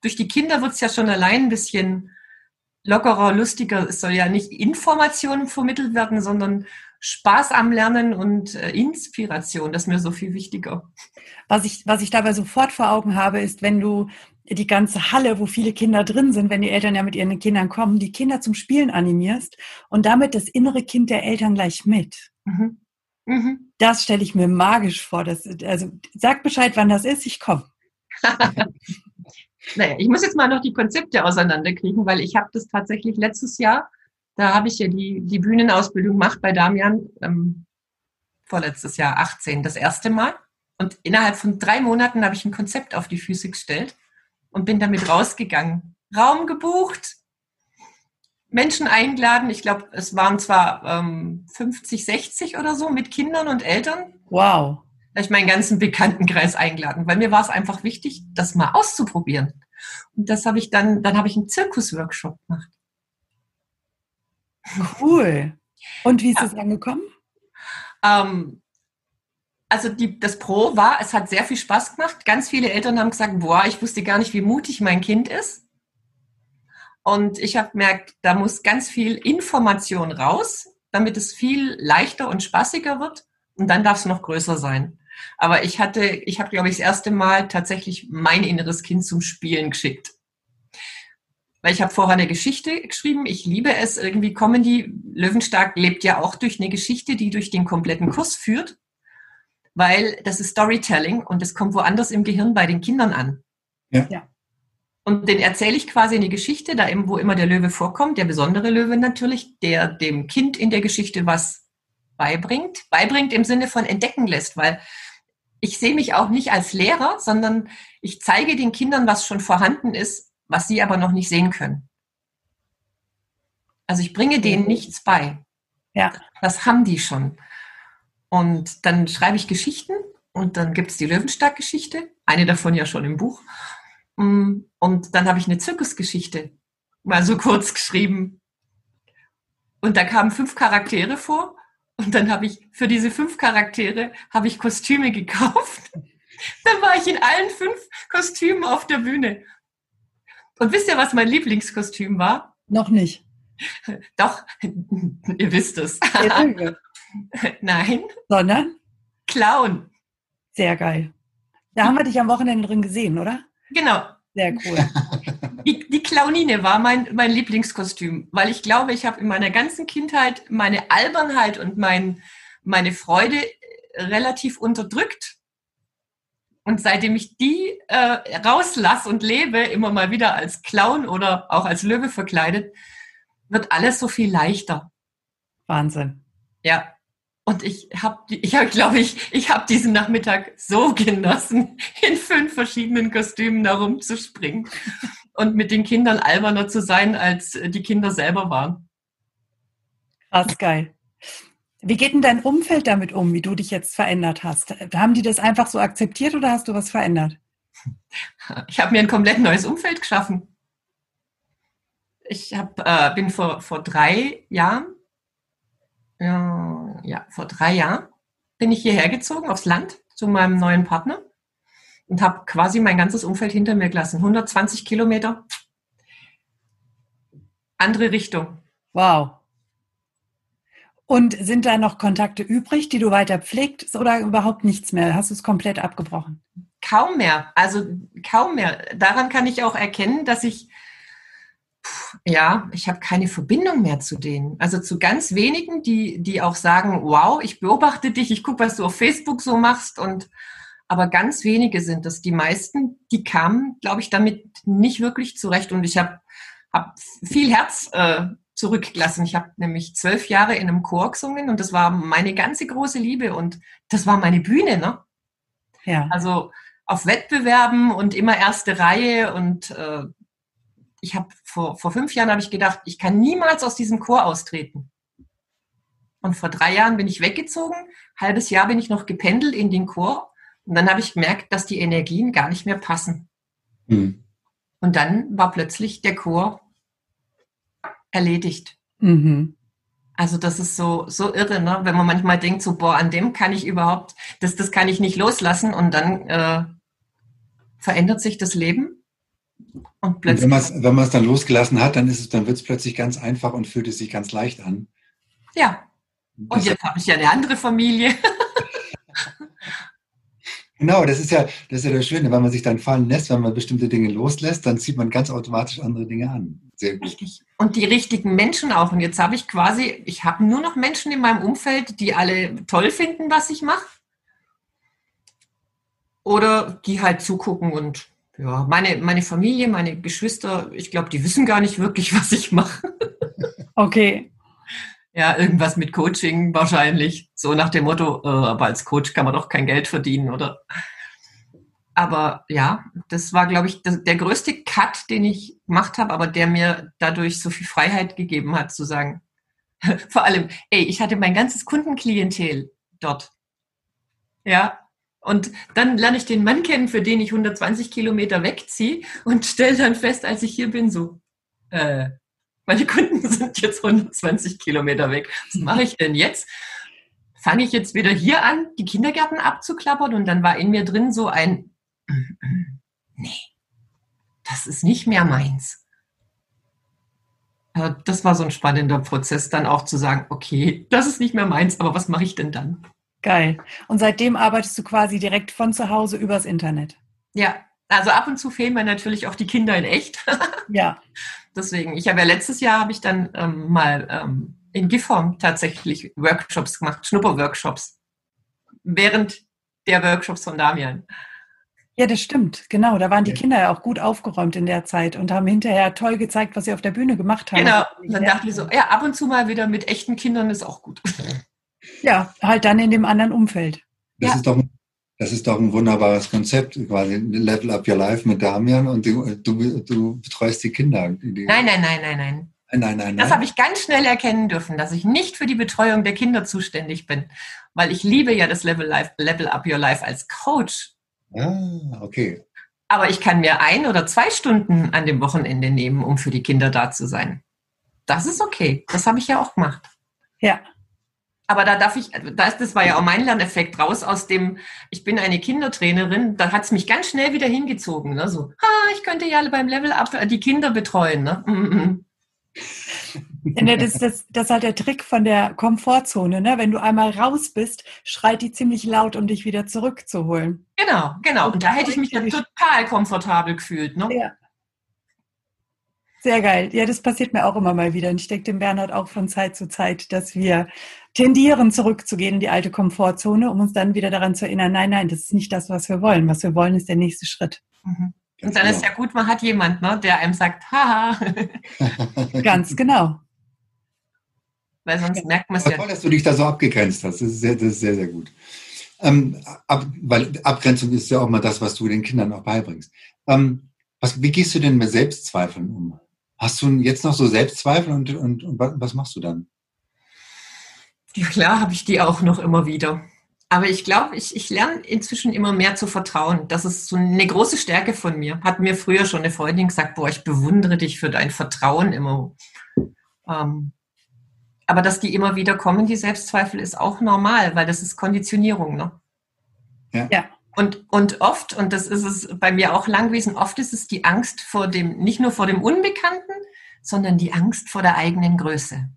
durch die Kinder wird es ja schon allein ein bisschen lockerer, lustiger. Es soll ja nicht Informationen vermittelt werden, sondern Spaß am Lernen und äh, Inspiration. Das ist mir so viel wichtiger. Was ich, was ich dabei sofort vor Augen habe, ist, wenn du die ganze Halle, wo viele Kinder drin sind, wenn die Eltern ja mit ihren Kindern kommen, die Kinder zum Spielen animierst und damit das innere Kind der Eltern gleich mit. Mhm. Mhm. Das stelle ich mir magisch vor. Das, also sag Bescheid, wann das ist, ich komme. naja, ich muss jetzt mal noch die Konzepte auseinanderkriegen, weil ich habe das tatsächlich letztes Jahr, da habe ich ja die, die Bühnenausbildung gemacht bei Damian, ähm, vorletztes Jahr 18, das erste Mal. Und innerhalb von drei Monaten habe ich ein Konzept auf die Physik gestellt und bin damit rausgegangen. Raum gebucht, Menschen eingeladen. Ich glaube, es waren zwar ähm, 50, 60 oder so mit Kindern und Eltern. Wow. Habe ich meinen ganzen Bekanntenkreis eingeladen, weil mir war es einfach wichtig, das mal auszuprobieren. Und das habe ich dann, dann habe ich einen Zirkusworkshop gemacht. Cool. Und wie ist ja. es angekommen? Ähm, also die, das Pro war, es hat sehr viel Spaß gemacht. Ganz viele Eltern haben gesagt, boah, ich wusste gar nicht, wie mutig mein Kind ist. Und ich habe gemerkt, da muss ganz viel Information raus, damit es viel leichter und spaßiger wird. Und dann darf es noch größer sein. Aber ich hatte, ich habe, glaube ich, das erste Mal tatsächlich mein inneres Kind zum Spielen geschickt. Weil ich habe vorher eine Geschichte geschrieben. Ich liebe es irgendwie Comedy. Löwenstark lebt ja auch durch eine Geschichte, die durch den kompletten Kurs führt. Weil das ist Storytelling und es kommt woanders im Gehirn bei den Kindern an. Ja. ja. Und den erzähle ich quasi eine Geschichte, da eben, wo immer der Löwe vorkommt, der besondere Löwe natürlich, der dem Kind in der Geschichte was beibringt. Beibringt im Sinne von entdecken lässt, weil ich sehe mich auch nicht als Lehrer, sondern ich zeige den Kindern, was schon vorhanden ist, was sie aber noch nicht sehen können. Also ich bringe denen nichts bei. Ja. Das haben die schon. Und dann schreibe ich Geschichten und dann gibt es die Löwenstark-Geschichte, eine davon ja schon im Buch. Mm, und dann habe ich eine Zirkusgeschichte mal so kurz geschrieben. Und da kamen fünf Charaktere vor. Und dann habe ich für diese fünf Charaktere habe ich Kostüme gekauft. Dann war ich in allen fünf Kostümen auf der Bühne. Und wisst ihr, was mein Lieblingskostüm war? Noch nicht. Doch, ihr wisst es. Nein. Sondern? Clown. Sehr geil. Da haben wir dich am Wochenende drin gesehen, oder? Genau. Sehr cool. Clownine war mein, mein Lieblingskostüm, weil ich glaube, ich habe in meiner ganzen Kindheit meine Albernheit und mein, meine Freude relativ unterdrückt. Und seitdem ich die äh, rauslasse und lebe, immer mal wieder als Clown oder auch als Löwe verkleidet, wird alles so viel leichter. Wahnsinn. Ja. Und ich habe, ich hab, glaube ich, ich habe diesen Nachmittag so genossen, in fünf verschiedenen Kostümen herumzuspringen und mit den Kindern alberner zu sein, als die Kinder selber waren. Krass geil. Wie geht denn dein Umfeld damit um, wie du dich jetzt verändert hast? Haben die das einfach so akzeptiert oder hast du was verändert? Ich habe mir ein komplett neues Umfeld geschaffen. Ich hab, äh, bin vor, vor drei Jahren ja, ja, vor drei Jahren bin ich hierher gezogen aufs Land zu meinem neuen Partner und habe quasi mein ganzes Umfeld hinter mir gelassen. 120 Kilometer, andere Richtung. Wow. Und sind da noch Kontakte übrig, die du weiter pflegst oder überhaupt nichts mehr? Hast du es komplett abgebrochen? Kaum mehr. Also kaum mehr. Daran kann ich auch erkennen, dass ich ja, ich habe keine Verbindung mehr zu denen. Also zu ganz wenigen, die, die auch sagen, wow, ich beobachte dich, ich gucke, was du auf Facebook so machst und aber ganz wenige sind es. Die meisten, die kamen, glaube ich, damit nicht wirklich zurecht. Und ich habe hab viel Herz äh, zurückgelassen. Ich habe nämlich zwölf Jahre in einem Chor gesungen und das war meine ganze große Liebe und das war meine Bühne, ne? Ja. Also auf Wettbewerben und immer erste Reihe und äh, ich habe vor, vor fünf Jahren habe ich gedacht, ich kann niemals aus diesem Chor austreten. Und vor drei Jahren bin ich weggezogen, halbes Jahr bin ich noch gependelt in den Chor und dann habe ich gemerkt, dass die Energien gar nicht mehr passen. Mhm. Und dann war plötzlich der Chor erledigt. Mhm. Also das ist so, so irre, ne? wenn man manchmal denkt, so, boah, an dem kann ich überhaupt, das, das kann ich nicht loslassen und dann äh, verändert sich das Leben und, und wenn man es wenn dann losgelassen hat, dann ist es, dann wird es plötzlich ganz einfach und fühlt es sich ganz leicht an. Ja. Und jetzt habe ich ja eine andere Familie. genau, das ist ja, das ist ja das Schöne, wenn man sich dann fallen lässt, wenn man bestimmte Dinge loslässt, dann zieht man ganz automatisch andere Dinge an. Sehr gut. Richtig. Und die richtigen Menschen auch. Und jetzt habe ich quasi, ich habe nur noch Menschen in meinem Umfeld, die alle toll finden, was ich mache. Oder die halt zugucken und ja, meine, meine Familie, meine Geschwister, ich glaube, die wissen gar nicht wirklich, was ich mache. Okay. Ja, irgendwas mit Coaching wahrscheinlich. So nach dem Motto, äh, aber als Coach kann man doch kein Geld verdienen, oder? Aber ja, das war, glaube ich, das, der größte Cut, den ich gemacht habe, aber der mir dadurch so viel Freiheit gegeben hat, zu sagen, vor allem, ey, ich hatte mein ganzes Kundenklientel dort. Ja, und dann lerne ich den Mann kennen, für den ich 120 Kilometer wegziehe und stelle dann fest, als ich hier bin, so, äh, Meine Kunden sind jetzt 120 Kilometer weg. Was mache ich denn jetzt? Fange ich jetzt wieder hier an, die Kindergärten abzuklappern und dann war in mir drin so ein, nee, das ist nicht mehr meins. Das war so ein spannender Prozess, dann auch zu sagen, okay, das ist nicht mehr meins, aber was mache ich denn dann? Geil. Und seitdem arbeitest du quasi direkt von zu Hause übers Internet. Ja, also ab und zu fehlen mir natürlich auch die Kinder in echt. ja. Deswegen, ich habe ja letztes Jahr habe ich dann ähm, mal ähm, in Gifhorn tatsächlich Workshops gemacht, Schnupperworkshops. Während der Workshops von Damian. Ja, das stimmt, genau. Da waren die Kinder ja auch gut aufgeräumt in der Zeit und haben hinterher toll gezeigt, was sie auf der Bühne gemacht haben. Genau. Und dann dachte ich so, ja, ab und zu mal wieder mit echten Kindern ist auch gut. Ja, halt dann in dem anderen Umfeld. Das ja. ist doch das ist doch ein wunderbares Konzept, quasi Level Up Your Life mit Damian und du, du, du betreust die Kinder. Die nein, nein, nein, nein, nein. Nein, nein, das habe ich ganz schnell erkennen dürfen, dass ich nicht für die Betreuung der Kinder zuständig bin, weil ich liebe ja das Level, Life, Level Up Your Life als Coach. Ah, okay. Aber ich kann mir ein oder zwei Stunden an dem Wochenende nehmen, um für die Kinder da zu sein. Das ist okay. Das habe ich ja auch gemacht. Ja. Aber da darf ich, das, das war ja auch mein Lerneffekt raus aus dem, ich bin eine Kindertrainerin, da hat es mich ganz schnell wieder hingezogen. Ne? So, ah, ich könnte ja beim Level Up die Kinder betreuen. Ne? Mm -mm. Das, das, das ist halt der Trick von der Komfortzone. Ne? Wenn du einmal raus bist, schreit die ziemlich laut, um dich wieder zurückzuholen. Genau, genau. Und da hätte ich mich ja total komfortabel gefühlt. Ne? Ja. Sehr geil. Ja, das passiert mir auch immer mal wieder. Und ich denke dem Bernhard auch von Zeit zu Zeit, dass wir tendieren, zurückzugehen in die alte Komfortzone, um uns dann wieder daran zu erinnern, nein, nein, das ist nicht das, was wir wollen. Was wir wollen, ist der nächste Schritt. Mhm. Und dann ist ja gut, man hat jemand, ne, der einem sagt, haha. Ganz genau. Weil sonst merkt man es ja. Toll, dass du dich da so abgegrenzt hast. Das ist sehr, das ist sehr, sehr gut. Ähm, ab, weil Abgrenzung ist ja auch mal das, was du den Kindern auch beibringst. Ähm, was, wie gehst du denn mit Selbstzweifeln um? Hast du jetzt noch so Selbstzweifel und, und, und was machst du dann? Ja, klar habe ich die auch noch immer wieder. Aber ich glaube, ich, ich lerne inzwischen immer mehr zu vertrauen. Das ist so eine große Stärke von mir. Hat mir früher schon eine Freundin gesagt, boah, ich bewundere dich für dein Vertrauen immer. Ähm, aber dass die immer wieder kommen, die Selbstzweifel, ist auch normal, weil das ist Konditionierung. Ne? Ja. ja. Und, und oft, und das ist es bei mir auch lang gewesen, oft ist es die Angst vor dem, nicht nur vor dem Unbekannten, sondern die Angst vor der eigenen Größe.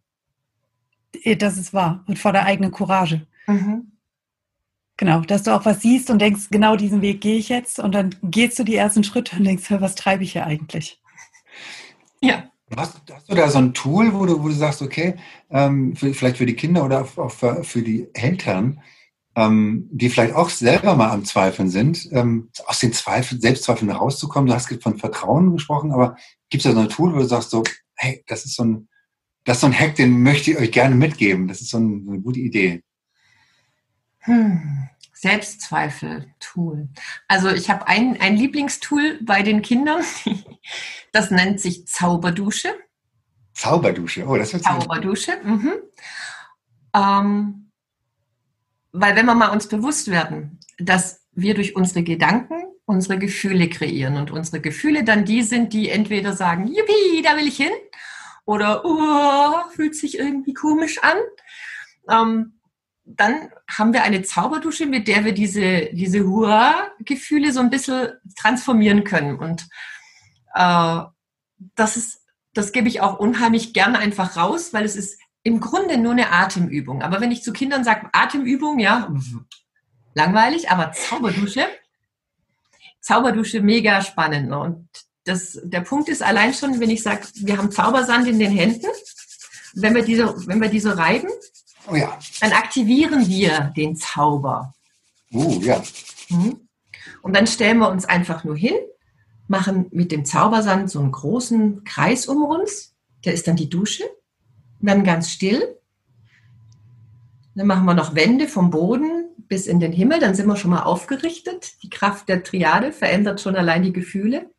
Das ist wahr. Und vor der eigenen Courage. Mhm. Genau, dass du auch was siehst und denkst, genau diesen Weg gehe ich jetzt und dann gehst du die ersten Schritte und denkst, was treibe ich hier eigentlich? Ja. Hast, hast, du da so ein Tool, wo du, wo du sagst, okay, ähm, für, vielleicht für die Kinder oder auch für, für die Eltern, ähm, die vielleicht auch selber mal am Zweifeln sind, ähm, aus den Zweifeln, Selbstzweifeln rauszukommen? Du hast von Vertrauen gesprochen, aber gibt es da so ein Tool, wo du sagst, so, hey, das ist so ein, das ist so ein Hack, den möchte ich euch gerne mitgeben. Das ist so eine, eine gute Idee. Hm. Selbstzweifel-Tool. Also ich habe ein, ein Lieblingstool bei den Kindern, das nennt sich Zauberdusche. Zauberdusche, oh, das wird Zauberdusche. Mhm. Ähm, weil wenn wir mal uns bewusst werden, dass wir durch unsere Gedanken unsere Gefühle kreieren und unsere Gefühle dann die sind, die entweder sagen, yippie, da will ich hin, oder oh, fühlt sich irgendwie komisch an. Ähm, dann haben wir eine Zauberdusche, mit der wir diese, diese Hurra-Gefühle so ein bisschen transformieren können. Und äh, das ist, das gebe ich auch unheimlich gerne einfach raus, weil es ist im Grunde nur eine Atemübung. Aber wenn ich zu Kindern sage, Atemübung, ja, langweilig, aber Zauberdusche, Zauberdusche mega spannend. Ne? Und das, der Punkt ist allein schon, wenn ich sage, wir haben Zaubersand in den Händen, wenn wir diese, wenn wir diese reiben, Oh ja. Dann aktivieren wir den Zauber. Uh, ja. Mhm. Und dann stellen wir uns einfach nur hin, machen mit dem Zaubersand so einen großen Kreis um uns. Der ist dann die Dusche. Und dann ganz still. Dann machen wir noch Wände vom Boden bis in den Himmel. Dann sind wir schon mal aufgerichtet. Die Kraft der Triade verändert schon allein die Gefühle.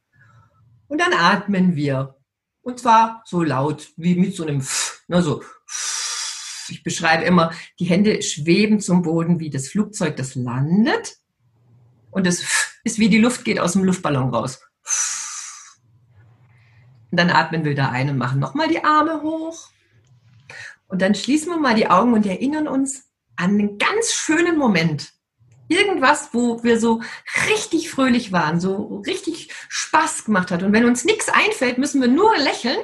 Und dann atmen wir. Und zwar so laut wie mit so einem Pf, ne, so Pf ich beschreibe immer, die Hände schweben zum Boden wie das Flugzeug, das landet. Und es ist wie die Luft geht aus dem Luftballon raus. Und dann atmen wir wieder ein und machen nochmal die Arme hoch. Und dann schließen wir mal die Augen und erinnern uns an einen ganz schönen Moment. Irgendwas, wo wir so richtig fröhlich waren, so richtig Spaß gemacht hat. Und wenn uns nichts einfällt, müssen wir nur lächeln,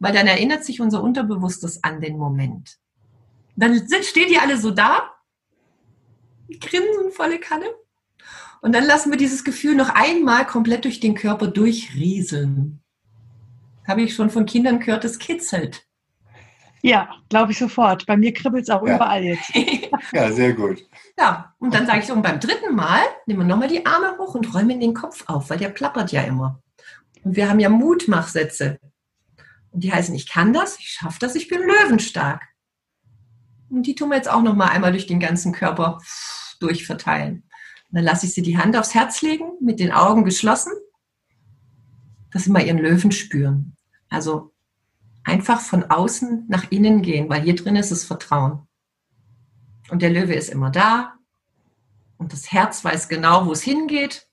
weil dann erinnert sich unser Unterbewusstes an den Moment. Dann sind, stehen die alle so da, grinsen volle Kanne. Und dann lassen wir dieses Gefühl noch einmal komplett durch den Körper durchrieseln. Habe ich schon von Kindern gehört, es kitzelt. Ja, glaube ich sofort. Bei mir kribbelt es auch ja. überall jetzt. ja, sehr gut. Ja, und dann sage ich so, und beim dritten Mal nehmen wir nochmal die Arme hoch und räumen den Kopf auf, weil der plappert ja immer. Und wir haben ja Mutmachsätze. Und die heißen, ich kann das, ich schaffe das, ich bin löwenstark. Und die tun wir jetzt auch nochmal einmal durch den ganzen Körper durchverteilen. Und dann lasse ich sie die Hand aufs Herz legen, mit den Augen geschlossen, dass sie mal ihren Löwen spüren. Also einfach von außen nach innen gehen, weil hier drin ist es Vertrauen. Und der Löwe ist immer da und das Herz weiß genau, wo es hingeht.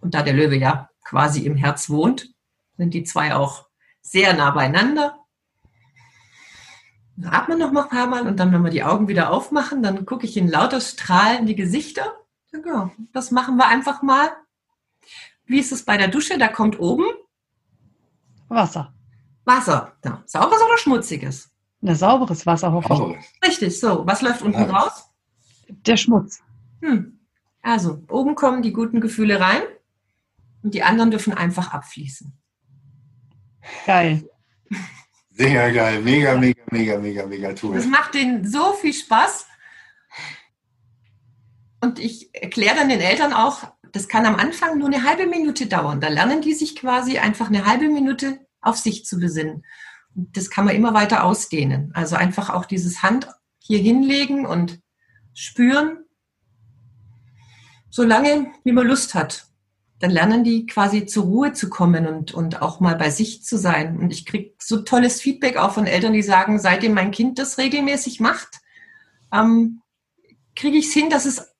Und da der Löwe ja quasi im Herz wohnt, sind die zwei auch sehr nah beieinander. Dann atmen noch mal ein paar Mal und dann, wenn wir die Augen wieder aufmachen, dann gucke ich in lauter strahlende Gesichter. Ja, das machen wir einfach mal. Wie ist es bei der Dusche? Da kommt oben Wasser. Wasser. Ja. Sauberes oder schmutziges? Ein sauberes Wasser, hoffe ich. Richtig, so. Was läuft unten ja. raus? Der Schmutz. Hm. Also, oben kommen die guten Gefühle rein und die anderen dürfen einfach abfließen. Geil. Sehr geil. Mega, mega, mega, mega, mega toll. Das macht denen so viel Spaß. Und ich erkläre dann den Eltern auch, das kann am Anfang nur eine halbe Minute dauern. Da lernen die sich quasi einfach eine halbe Minute auf sich zu besinnen. Das kann man immer weiter ausdehnen. Also einfach auch dieses Hand hier hinlegen und spüren, solange wie man Lust hat. Dann lernen die quasi zur Ruhe zu kommen und, und auch mal bei sich zu sein. Und ich kriege so tolles Feedback auch von Eltern, die sagen, seitdem mein Kind das regelmäßig macht, ähm, kriege ich es hin, dass es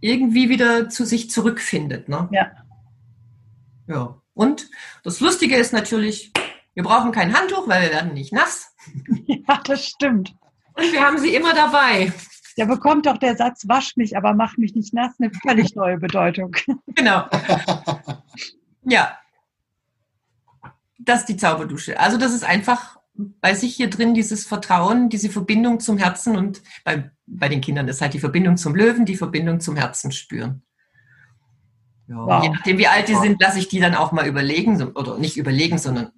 irgendwie wieder zu sich zurückfindet. Ne? Ja. Ja. Und das Lustige ist natürlich, wir brauchen kein Handtuch, weil wir werden nicht nass. Ja, das stimmt. Und wir haben sie immer dabei. Da bekommt doch der Satz, wasch mich, aber mach mich nicht nass, eine völlig neue Bedeutung. Genau. Ja. Das ist die Zauberdusche. Also das ist einfach bei sich hier drin dieses Vertrauen, diese Verbindung zum Herzen und bei, bei den Kindern ist halt die Verbindung zum Löwen, die Verbindung zum Herzen spüren. Ja, wow. Je nachdem, wie alt die sind, lasse ich die dann auch mal überlegen, oder nicht überlegen, sondern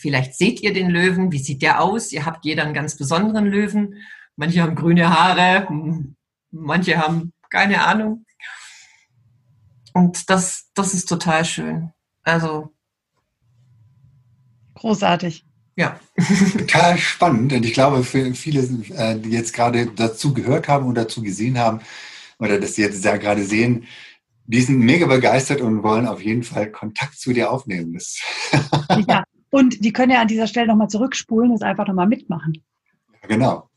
vielleicht seht ihr den Löwen, wie sieht der aus? Ihr habt jeder einen ganz besonderen Löwen. Manche haben grüne Haare, manche haben keine Ahnung. Und das, das ist total schön. Also. Großartig. Ja. Total spannend. Und ich glaube, für viele, äh, die jetzt gerade dazu gehört haben und dazu gesehen haben, oder das jetzt ja gerade sehen, die sind mega begeistert und wollen auf jeden Fall Kontakt zu dir aufnehmen. ja, und die können ja an dieser Stelle nochmal zurückspulen und einfach nochmal mitmachen. Ja, genau.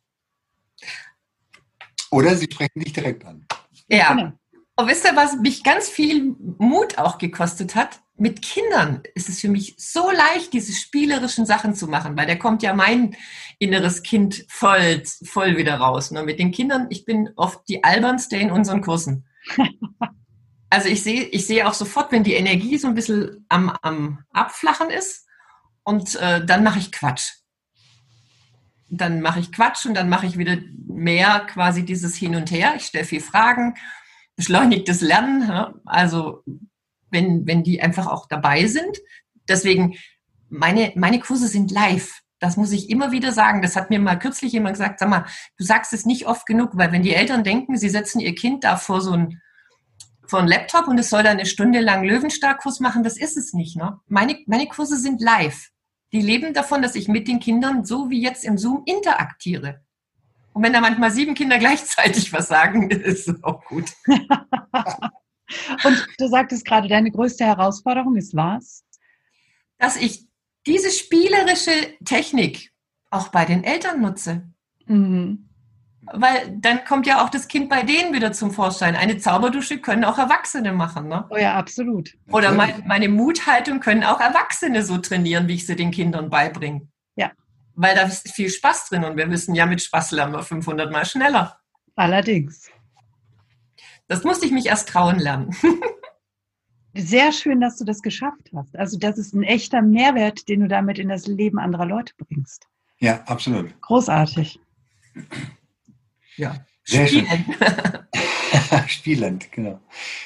Oder sie sprechen dich direkt an. Ja. Genau. Und wisst ihr, was mich ganz viel Mut auch gekostet hat? Mit Kindern ist es für mich so leicht, diese spielerischen Sachen zu machen, weil da kommt ja mein inneres Kind voll, voll wieder raus. Und ne? mit den Kindern, ich bin oft die albernste in unseren Kursen. Also ich sehe ich sehe auch sofort, wenn die Energie so ein bisschen am, am Abflachen ist und äh, dann mache ich Quatsch. Dann mache ich Quatsch und dann mache ich wieder mehr quasi dieses Hin und Her. Ich stelle viel Fragen, beschleunigtes Lernen. Ja? Also wenn, wenn die einfach auch dabei sind. Deswegen, meine, meine Kurse sind live. Das muss ich immer wieder sagen. Das hat mir mal kürzlich jemand gesagt, sag mal, du sagst es nicht oft genug, weil wenn die Eltern denken, sie setzen ihr Kind da vor so ein vor einen Laptop und es soll dann eine Stunde lang Löwenstark-Kurs machen, das ist es nicht. Ne? Meine, meine Kurse sind live. Die leben davon, dass ich mit den Kindern so wie jetzt im Zoom interaktiere. Und wenn da manchmal sieben Kinder gleichzeitig was sagen, ist es auch gut. und du sagtest gerade, deine größte Herausforderung ist was? Dass ich diese spielerische Technik auch bei den Eltern nutze. Mhm. Weil dann kommt ja auch das Kind bei denen wieder zum Vorschein. Eine Zauberdusche können auch Erwachsene machen. Ne? Oh ja, absolut. Oder mein, meine Muthaltung können auch Erwachsene so trainieren, wie ich sie den Kindern beibringe. Ja. Weil da ist viel Spaß drin und wir wissen ja, mit Spaß lernen wir 500 Mal schneller. Allerdings. Das musste ich mich erst trauen lernen. Sehr schön, dass du das geschafft hast. Also das ist ein echter Mehrwert, den du damit in das Leben anderer Leute bringst. Ja, absolut. Großartig. Ja. Sehr Spielend. schön. Spielend, genau.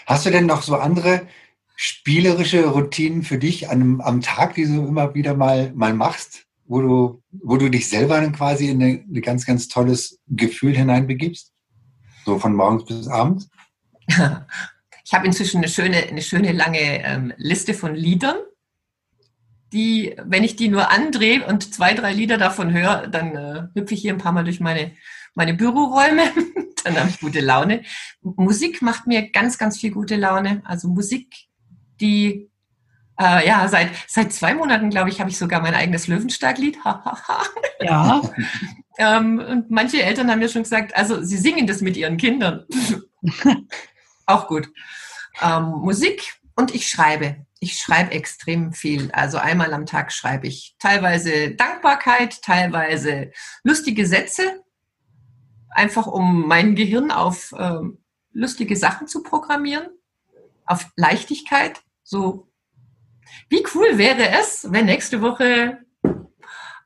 Hast du denn noch so andere spielerische Routinen für dich an, am Tag, die du immer wieder mal, mal machst, wo du, wo du dich selber dann quasi in ein ganz, ganz tolles Gefühl hineinbegibst? So von morgens bis abends? Ich habe inzwischen eine schöne, eine schöne lange ähm, Liste von Liedern, die, wenn ich die nur andrehe und zwei, drei Lieder davon höre, dann äh, hüpfe ich hier ein paar Mal durch meine, meine Büroräume. dann habe ich gute Laune. Musik macht mir ganz, ganz viel gute Laune. Also Musik, die äh, ja, seit, seit zwei Monaten, glaube ich, habe ich sogar mein eigenes Löwenstark-Lied. ja. ähm, und manche Eltern haben mir schon gesagt, also sie singen das mit ihren Kindern. Auch gut. Ähm, Musik und ich schreibe. Ich schreibe extrem viel. Also einmal am Tag schreibe ich teilweise Dankbarkeit, teilweise lustige Sätze, einfach um mein Gehirn auf ähm, lustige Sachen zu programmieren, auf Leichtigkeit. So, wie cool wäre es, wenn nächste Woche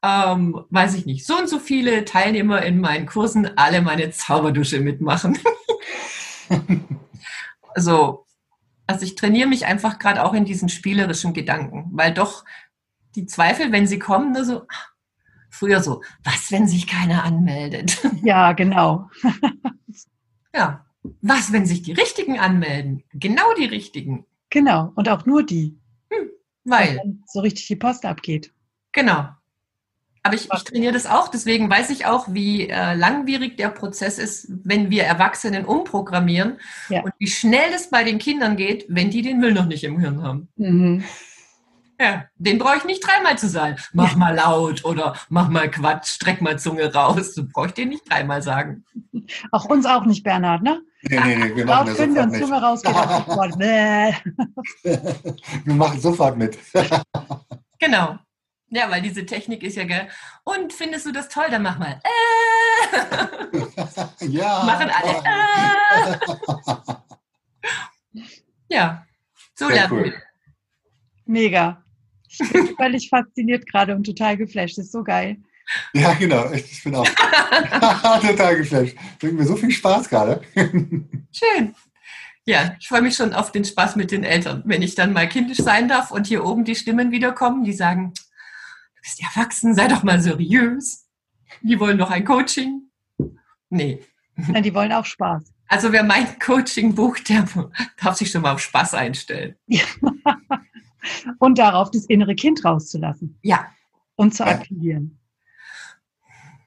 ähm, weiß ich nicht, so und so viele Teilnehmer in meinen Kursen alle meine Zauberdusche mitmachen. also, also ich trainiere mich einfach gerade auch in diesen spielerischen Gedanken, weil doch die Zweifel, wenn sie kommen, nur so, früher so, was, wenn sich keiner anmeldet? Ja, genau. ja, was, wenn sich die Richtigen anmelden? Genau die Richtigen. Genau, und auch nur die. Hm, weil. so richtig die Post abgeht. Genau. Aber ich, ich, trainiere das auch, deswegen weiß ich auch, wie äh, langwierig der Prozess ist, wenn wir Erwachsenen umprogrammieren ja. und wie schnell es bei den Kindern geht, wenn die den Müll noch nicht im Hirn haben. Mhm. Ja, den brauche ich nicht dreimal zu sagen. Mach ja. mal laut oder mach mal Quatsch, streck mal Zunge raus. Du brauchst den nicht dreimal sagen. Auch uns auch nicht, Bernhard, ne? Nee, nee, nee, wir machen das sofort und Zunge rausgeht wir machen sofort mit. genau. Ja, weil diese Technik ist ja geil. Und findest du das toll? Dann mach mal. Äh. ja. Machen alle. Äh. ja, so Sehr lernen cool. wir. Mega. Ich bin völlig fasziniert gerade und total geflasht. Das ist so geil. Ja, genau. Ich bin auch total geflasht. Bringt mir so viel Spaß gerade. Schön. Ja, ich freue mich schon auf den Spaß mit den Eltern, wenn ich dann mal kindisch sein darf und hier oben die Stimmen wiederkommen, die sagen, du bist erwachsen, sei doch mal seriös. Die wollen noch ein Coaching. Nee. Ja, die wollen auch Spaß. Also wer mein Coaching bucht, der darf sich schon mal auf Spaß einstellen. Ja. Und darauf das innere Kind rauszulassen. Ja. Und zu aktivieren.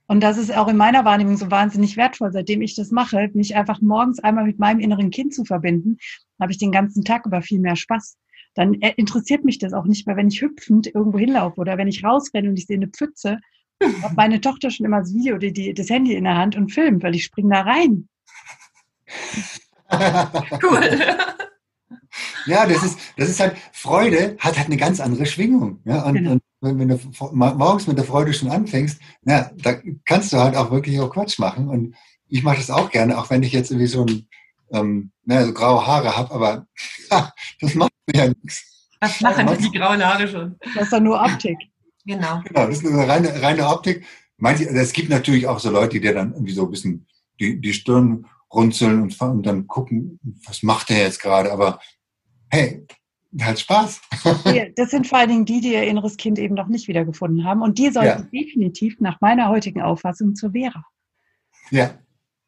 Und das ist auch in meiner Wahrnehmung so wahnsinnig wertvoll, seitdem ich das mache, mich einfach morgens einmal mit meinem inneren Kind zu verbinden, habe ich den ganzen Tag über viel mehr Spaß dann äh, interessiert mich das auch nicht mehr, wenn ich hüpfend irgendwo hinlaufe oder wenn ich rausrenne und ich sehe eine Pfütze, hat meine Tochter schon immer das Video, die, die, das Handy in der Hand und filmt, weil ich springe da rein. cool. Ja, das ist, das ist halt, Freude hat halt eine ganz andere Schwingung. Ja? Und, genau. und wenn, wenn, du morgens mit der Freude schon anfängst, ja, da kannst du halt auch wirklich auch Quatsch machen. Und ich mache das auch gerne, auch wenn ich jetzt irgendwie so ein ähm, ne, so graue Haare habe, aber das macht mir ja nichts. Was machen die grauen Haare schon? Das ist doch nur Optik. Genau. Genau, das ist eine reine, reine Optik. Manche, es gibt natürlich auch so Leute, die dir dann irgendwie so ein bisschen die, die Stirn runzeln und, und dann gucken, was macht der jetzt gerade, aber hey, halt Spaß. das sind vor allen Dingen die, die ihr inneres Kind eben noch nicht wiedergefunden haben. Und die sollten ja. definitiv nach meiner heutigen Auffassung zur Vera. Ja,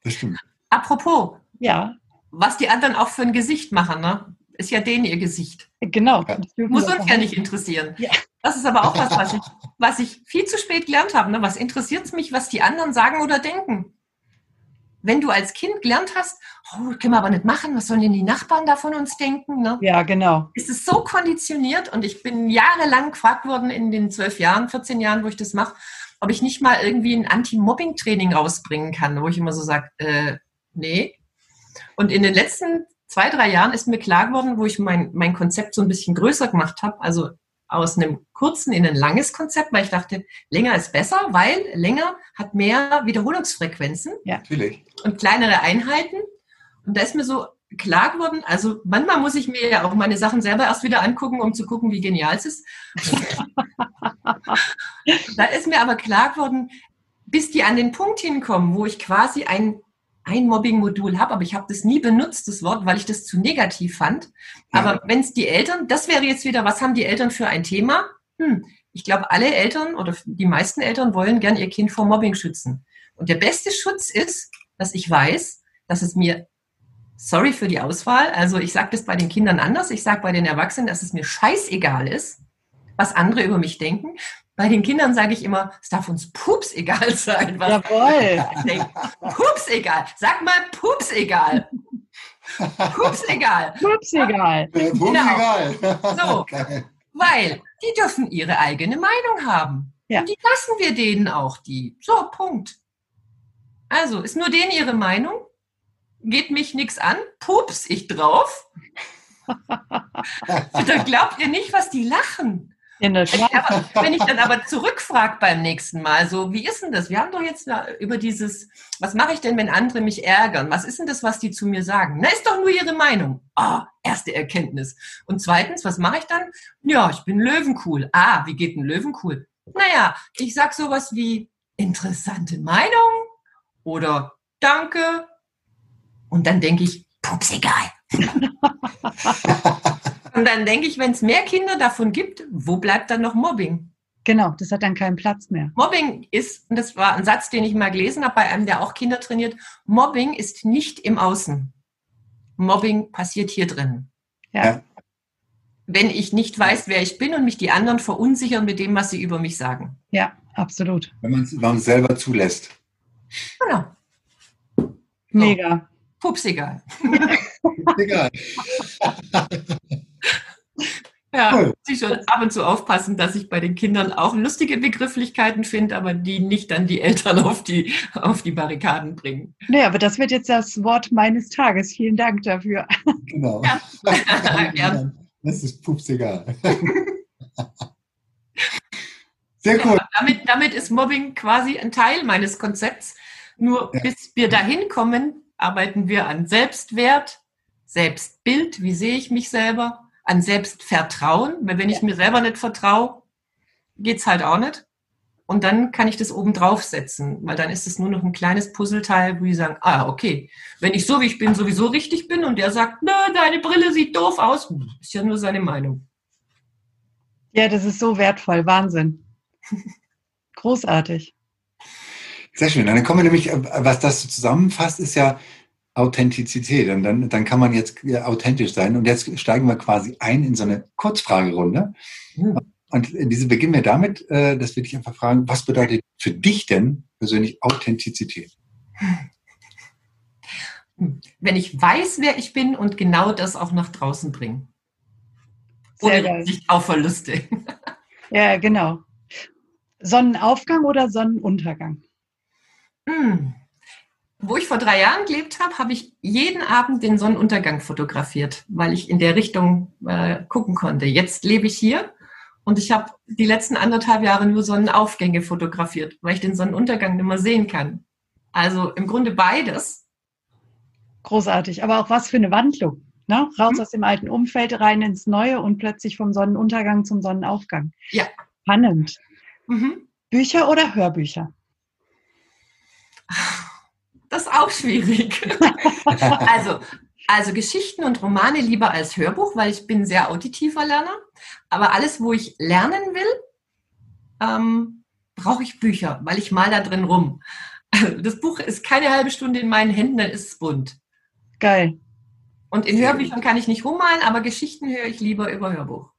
das stimmt. Apropos. Ja was die anderen auch für ein Gesicht machen, ne? Ist ja denen ihr Gesicht. Genau. Muss uns ja nicht interessieren. Ja. Das ist aber auch was, was ich, was ich viel zu spät gelernt habe. Ne? Was interessiert es mich, was die anderen sagen oder denken? Wenn du als Kind gelernt hast, oh, können wir aber nicht machen, was sollen denn die Nachbarn da von uns denken? Ne? Ja, genau. Ist es so konditioniert und ich bin jahrelang gefragt worden in den zwölf Jahren, 14 Jahren, wo ich das mache, ob ich nicht mal irgendwie ein Anti-Mobbing-Training rausbringen kann, wo ich immer so sage, äh, nee. Und in den letzten zwei, drei Jahren ist mir klar geworden, wo ich mein, mein Konzept so ein bisschen größer gemacht habe, also aus einem kurzen in ein langes Konzept, weil ich dachte, länger ist besser, weil länger hat mehr Wiederholungsfrequenzen. Ja, natürlich. Und kleinere Einheiten. Und da ist mir so klar geworden, also manchmal muss ich mir ja auch meine Sachen selber erst wieder angucken, um zu gucken, wie genial es ist. da ist mir aber klar geworden, bis die an den Punkt hinkommen, wo ich quasi ein ein Mobbing-Modul habe, aber ich habe das nie benutzt, das Wort, weil ich das zu negativ fand. Ja. Aber wenn es die Eltern, das wäre jetzt wieder, was haben die Eltern für ein Thema? Hm, ich glaube, alle Eltern oder die meisten Eltern wollen gern ihr Kind vor Mobbing schützen. Und der beste Schutz ist, dass ich weiß, dass es mir, sorry für die Auswahl, also ich sage das bei den Kindern anders, ich sage bei den Erwachsenen, dass es mir scheißegal ist, was andere über mich denken, bei den Kindern sage ich immer, es darf uns pups egal sein. Was Jawohl. Pups egal. Sag mal pups egal. Pups egal. Pups egal. Pups genau. egal. So. Weil die dürfen ihre eigene Meinung haben. Ja. Und die lassen wir denen auch die. So, Punkt. Also, ist nur denen ihre Meinung? Geht mich nichts an? Pups ich drauf? da glaubt ihr nicht, was die lachen. Ja, wenn ich dann aber zurückfrage beim nächsten Mal, so, wie ist denn das? Wir haben doch jetzt über dieses, was mache ich denn, wenn andere mich ärgern? Was ist denn das, was die zu mir sagen? Na, ist doch nur ihre Meinung. Ah, oh, erste Erkenntnis. Und zweitens, was mache ich dann? Ja, ich bin Löwencool. Ah, wie geht ein Löwencool? Naja, ich sag sowas wie interessante Meinung oder Danke. Und dann denke ich, pups egal. Und dann denke ich, wenn es mehr Kinder davon gibt, wo bleibt dann noch Mobbing? Genau, das hat dann keinen Platz mehr. Mobbing ist, und das war ein Satz, den ich mal gelesen habe bei einem, der auch Kinder trainiert, Mobbing ist nicht im Außen. Mobbing passiert hier drin. Ja. Wenn ich nicht weiß, wer ich bin und mich die anderen verunsichern mit dem, was sie über mich sagen. Ja, absolut. Wenn man es selber zulässt. Genau. Mega. Pups egal. egal. Ja, cool. muss ich schon ab und zu aufpassen, dass ich bei den Kindern auch lustige Begrifflichkeiten finde, aber die nicht dann die Eltern auf die, auf die Barrikaden bringen. Naja, aber das wird jetzt das Wort meines Tages. Vielen Dank dafür. Genau. Ja. ja. Das ist pups egal. Sehr cool. Ja, damit, damit ist Mobbing quasi ein Teil meines Konzepts. Nur ja. bis wir dahin kommen, arbeiten wir an Selbstwert, Selbstbild, wie sehe ich mich selber, an Selbstvertrauen, weil wenn ich mir selber nicht vertraue, geht's halt auch nicht. Und dann kann ich das oben drauf setzen, weil dann ist es nur noch ein kleines Puzzleteil, wo die sagen, ah, okay, wenn ich so wie ich bin sowieso richtig bin und der sagt, nö, deine Brille sieht doof aus, ist ja nur seine Meinung. Ja, das ist so wertvoll, Wahnsinn. Großartig. Sehr schön. Dann kommen wir nämlich, was das zusammenfasst, ist ja, Authentizität. Und dann, dann kann man jetzt authentisch sein. Und jetzt steigen wir quasi ein in so eine Kurzfragerunde. Mhm. Und diese beginnen wir damit, äh, dass wir dich einfach fragen, was bedeutet für dich denn persönlich Authentizität? Wenn ich weiß, wer ich bin und genau das auch nach draußen bringe. Ohne Sicht auf Verluste. Ja, genau. Sonnenaufgang oder Sonnenuntergang? Hm. Wo ich vor drei Jahren gelebt habe, habe ich jeden Abend den Sonnenuntergang fotografiert, weil ich in der Richtung äh, gucken konnte. Jetzt lebe ich hier und ich habe die letzten anderthalb Jahre nur Sonnenaufgänge fotografiert, weil ich den Sonnenuntergang nicht mehr sehen kann. Also im Grunde beides. Großartig, aber auch was für eine Wandlung. Ne? Raus mhm. aus dem alten Umfeld, rein ins Neue und plötzlich vom Sonnenuntergang zum Sonnenaufgang. Ja. Spannend. Mhm. Bücher oder Hörbücher? Das ist auch schwierig. also, also Geschichten und Romane lieber als Hörbuch, weil ich bin sehr auditiver Lerner. Aber alles, wo ich lernen will, ähm, brauche ich Bücher, weil ich mal da drin rum. Das Buch ist keine halbe Stunde in meinen Händen, dann ist es bunt. Geil. Und in Hörbüchern kann ich nicht rummalen, aber Geschichten höre ich lieber über Hörbuch.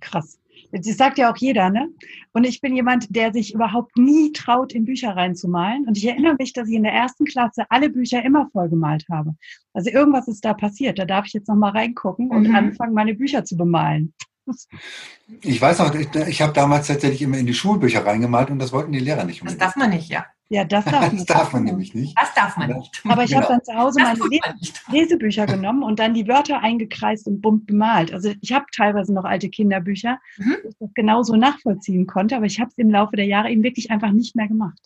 Krass. Das sagt ja auch jeder, ne? Und ich bin jemand, der sich überhaupt nie traut, in Bücher reinzumalen. Und ich erinnere mich, dass ich in der ersten Klasse alle Bücher immer vollgemalt habe. Also irgendwas ist da passiert. Da darf ich jetzt nochmal reingucken und mhm. anfangen, meine Bücher zu bemalen. Ich weiß noch, ich, ich habe damals tatsächlich immer in die Schulbücher reingemalt und das wollten die Lehrer nicht. Unbedingt. Das darf man nicht, ja. Ja, das darf, das darf man nämlich nicht. Das darf man nicht. Aber ich genau. habe dann zu Hause das meine Lesebücher genommen und dann die Wörter eingekreist und bunt bemalt. Also ich habe teilweise noch alte Kinderbücher, mhm. wo ich das genauso nachvollziehen konnte, aber ich habe es im Laufe der Jahre eben wirklich einfach nicht mehr gemacht.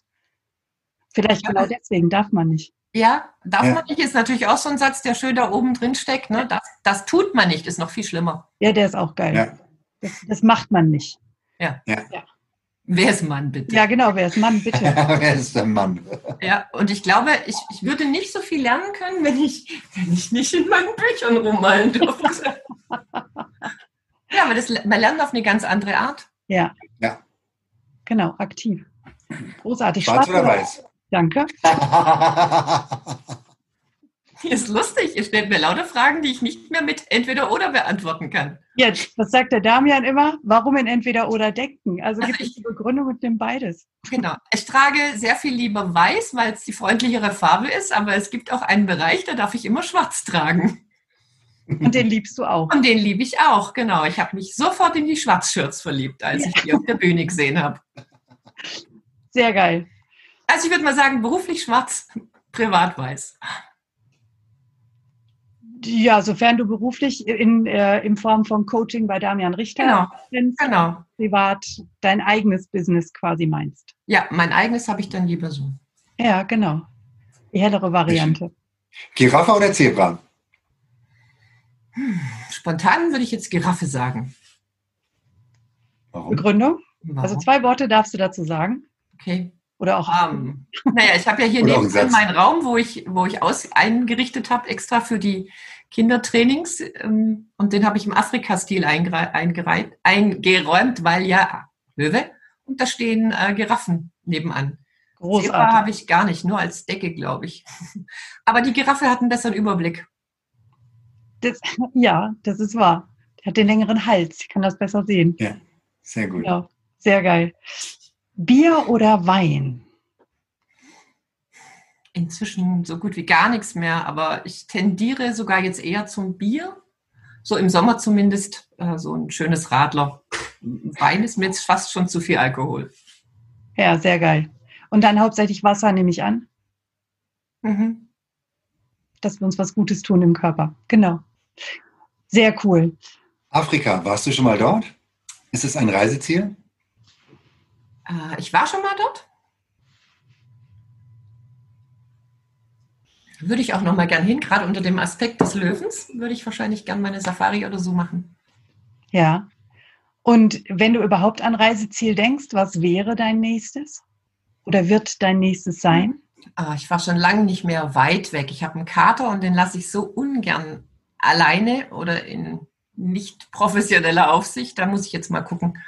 Vielleicht ja. genau deswegen darf man nicht. Ja, darf ja. man nicht, ist natürlich auch so ein Satz, der schön da oben drin steckt. Ne? Das, das tut man nicht, ist noch viel schlimmer. Ja, der ist auch geil. Ja. Das, das macht man nicht. Ja. ja. Wer ist Mann, bitte? Ja, genau, wer ist Mann, bitte? wer ist der Mann? Ja, und ich glaube, ich, ich würde nicht so viel lernen können, wenn ich, wenn ich nicht in meinen Büchern rummalen dürfte. ja, aber das, man lernt auf eine ganz andere Art. Ja. Ja. Genau, aktiv. Großartig. Schwarz, Schwarz oder weiß? Danke. Ist lustig. Ihr stellt mir lauter Fragen, die ich nicht mehr mit entweder oder beantworten kann. Jetzt, was sagt der Damian immer? Warum in entweder oder denken? Also gibt es die Begründung und nimm beides. Genau. Ich trage sehr viel lieber weiß, weil es die freundlichere Farbe ist, aber es gibt auch einen Bereich, da darf ich immer schwarz tragen. Und den liebst du auch. Und den liebe ich auch, genau. Ich habe mich sofort in die Schwarzshirts verliebt, als ja. ich die auf der Bühne gesehen habe. Sehr geil. Also ich würde mal sagen, beruflich schwarz, privat weiß. Ja, sofern du beruflich in, äh, in Form von Coaching bei Damian Richter genau, bist, genau. privat dein eigenes Business quasi meinst. Ja, mein eigenes habe ich dann lieber so. Ja, genau. Die hellere Variante. Giraffe oder Zebra? Hm, spontan würde ich jetzt Giraffe sagen. Warum? Begründung? Warum? Also zwei Worte darfst du dazu sagen. Okay. Oder auch. Um, ähm, naja, ich habe ja hier neben meinen Raum, wo ich, wo ich aus, eingerichtet habe, extra für die Kindertrainings. Ähm, und den habe ich im Afrika-Stil eingeräumt, weil ja, Löwe, und da stehen äh, Giraffen nebenan. Großartig. Zebra habe ich gar nicht, nur als Decke, glaube ich. Aber die Giraffe hat einen besseren Überblick. Das, ja, das ist wahr. Der hat den längeren Hals. Ich kann das besser sehen. Ja, sehr gut. Ja, sehr geil. Bier oder Wein? Inzwischen so gut wie gar nichts mehr, aber ich tendiere sogar jetzt eher zum Bier. So im Sommer zumindest äh, so ein schönes Radler. Wein ist mir jetzt fast schon zu viel Alkohol. Ja, sehr geil. Und dann hauptsächlich Wasser nehme ich an. Mhm. Dass wir uns was Gutes tun im Körper. Genau. Sehr cool. Afrika, warst du schon mal dort? Ist es ein Reiseziel? Äh, ich war schon mal dort. Würde ich auch noch mal gern hin, gerade unter dem Aspekt des Löwens, würde ich wahrscheinlich gern meine Safari oder so machen. Ja. Und wenn du überhaupt an Reiseziel denkst, was wäre dein nächstes? Oder wird dein nächstes sein? Ah, ich war schon lange nicht mehr weit weg. Ich habe einen Kater und den lasse ich so ungern alleine oder in nicht professioneller Aufsicht. Da muss ich jetzt mal gucken,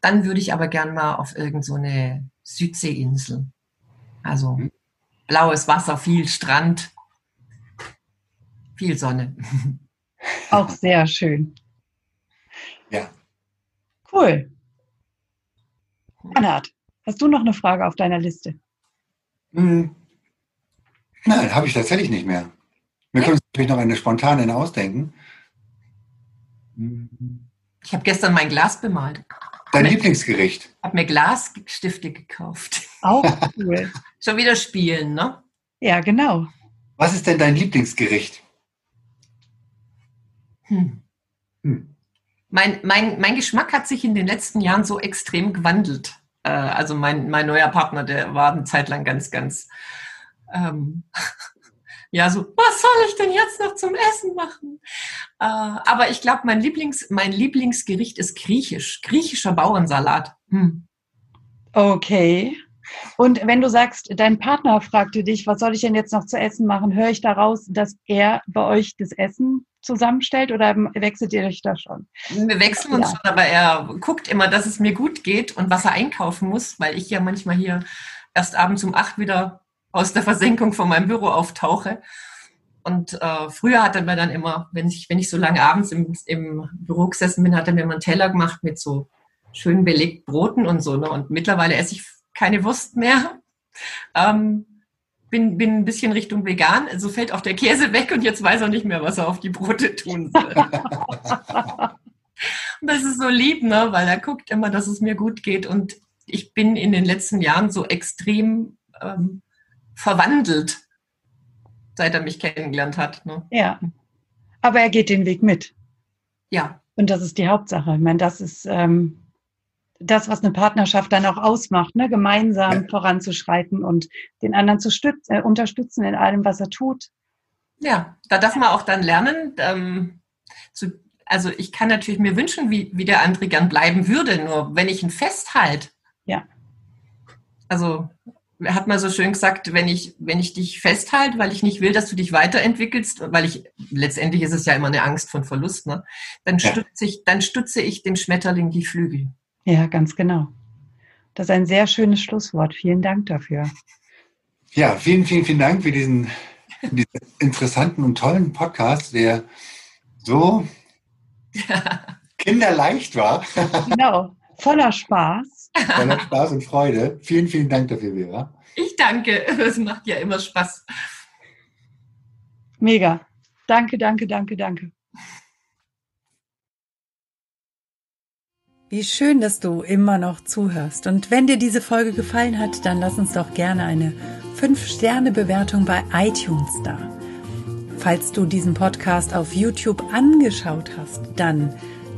dann würde ich aber gern mal auf irgendeine so Südseeinsel. Also mhm. blaues Wasser, viel Strand, viel Sonne. Auch sehr schön. Ja. Cool. Bernhard, hast du noch eine Frage auf deiner Liste? Hm. Nein, habe ich tatsächlich nicht mehr. Wir können uns natürlich noch eine spontane ausdenken. Ich habe gestern mein Glas bemalt. Dein hab Lieblingsgericht? Ich habe mir Glasstifte gekauft. Auch cool. Schon wieder spielen, ne? Ja, genau. Was ist denn dein Lieblingsgericht? Hm. Hm. Mein, mein, mein Geschmack hat sich in den letzten Jahren so extrem gewandelt. Äh, also mein, mein neuer Partner, der war eine Zeit lang ganz, ganz ähm, ja, so, was soll ich denn jetzt noch zum Essen machen? Äh, aber ich glaube, mein, Lieblings, mein Lieblingsgericht ist griechisch. Griechischer Bauernsalat. Hm. Okay. Und wenn du sagst, dein Partner fragte dich, was soll ich denn jetzt noch zu essen machen, höre ich daraus, dass er bei euch das Essen zusammenstellt oder wechselt ihr euch da schon? Wir wechseln uns ja. schon, aber er guckt immer, dass es mir gut geht und was er einkaufen muss, weil ich ja manchmal hier erst abends um acht wieder aus der Versenkung von meinem Büro auftauche. Und äh, früher hat er mir dann immer, wenn ich, wenn ich so lange abends im, im Büro gesessen bin, hat er mir mal einen Teller gemacht mit so schön belegten Broten und so. Ne? Und mittlerweile esse ich keine Wurst mehr. Ähm, bin, bin ein bisschen Richtung vegan, also fällt auch der Käse weg und jetzt weiß er nicht mehr, was er auf die Brote tun soll. und Das ist so lieb, ne? weil er guckt immer, dass es mir gut geht. Und ich bin in den letzten Jahren so extrem ähm, verwandelt, seit er mich kennengelernt hat. Ne? Ja. Aber er geht den Weg mit. Ja. Und das ist die Hauptsache. Ich meine, das ist ähm, das, was eine Partnerschaft dann auch ausmacht, ne? gemeinsam ja. voranzuschreiten und den anderen zu stützen, äh, unterstützen in allem, was er tut. Ja, da darf man auch dann lernen, ähm, zu, also ich kann natürlich mir wünschen, wie, wie der andere gern bleiben würde, nur wenn ich ihn festhalte. Ja. Also hat man so schön gesagt, wenn ich, wenn ich dich festhalte, weil ich nicht will, dass du dich weiterentwickelst, weil ich, letztendlich ist es ja immer eine Angst von Verlust, ne? dann, ja. stütze ich, dann stütze ich dem Schmetterling die Flügel. Ja, ganz genau. Das ist ein sehr schönes Schlusswort. Vielen Dank dafür. Ja, vielen, vielen, vielen Dank für diesen, diesen interessanten und tollen Podcast, der so ja. kinderleicht war. Genau, voller Spaß. Voller Spaß und Freude. Vielen, vielen Dank dafür, Vera. Ich danke. Es macht ja immer Spaß. Mega. Danke, danke, danke, danke. Wie schön, dass du immer noch zuhörst. Und wenn dir diese Folge gefallen hat, dann lass uns doch gerne eine 5-Sterne-Bewertung bei iTunes da. Falls du diesen Podcast auf YouTube angeschaut hast, dann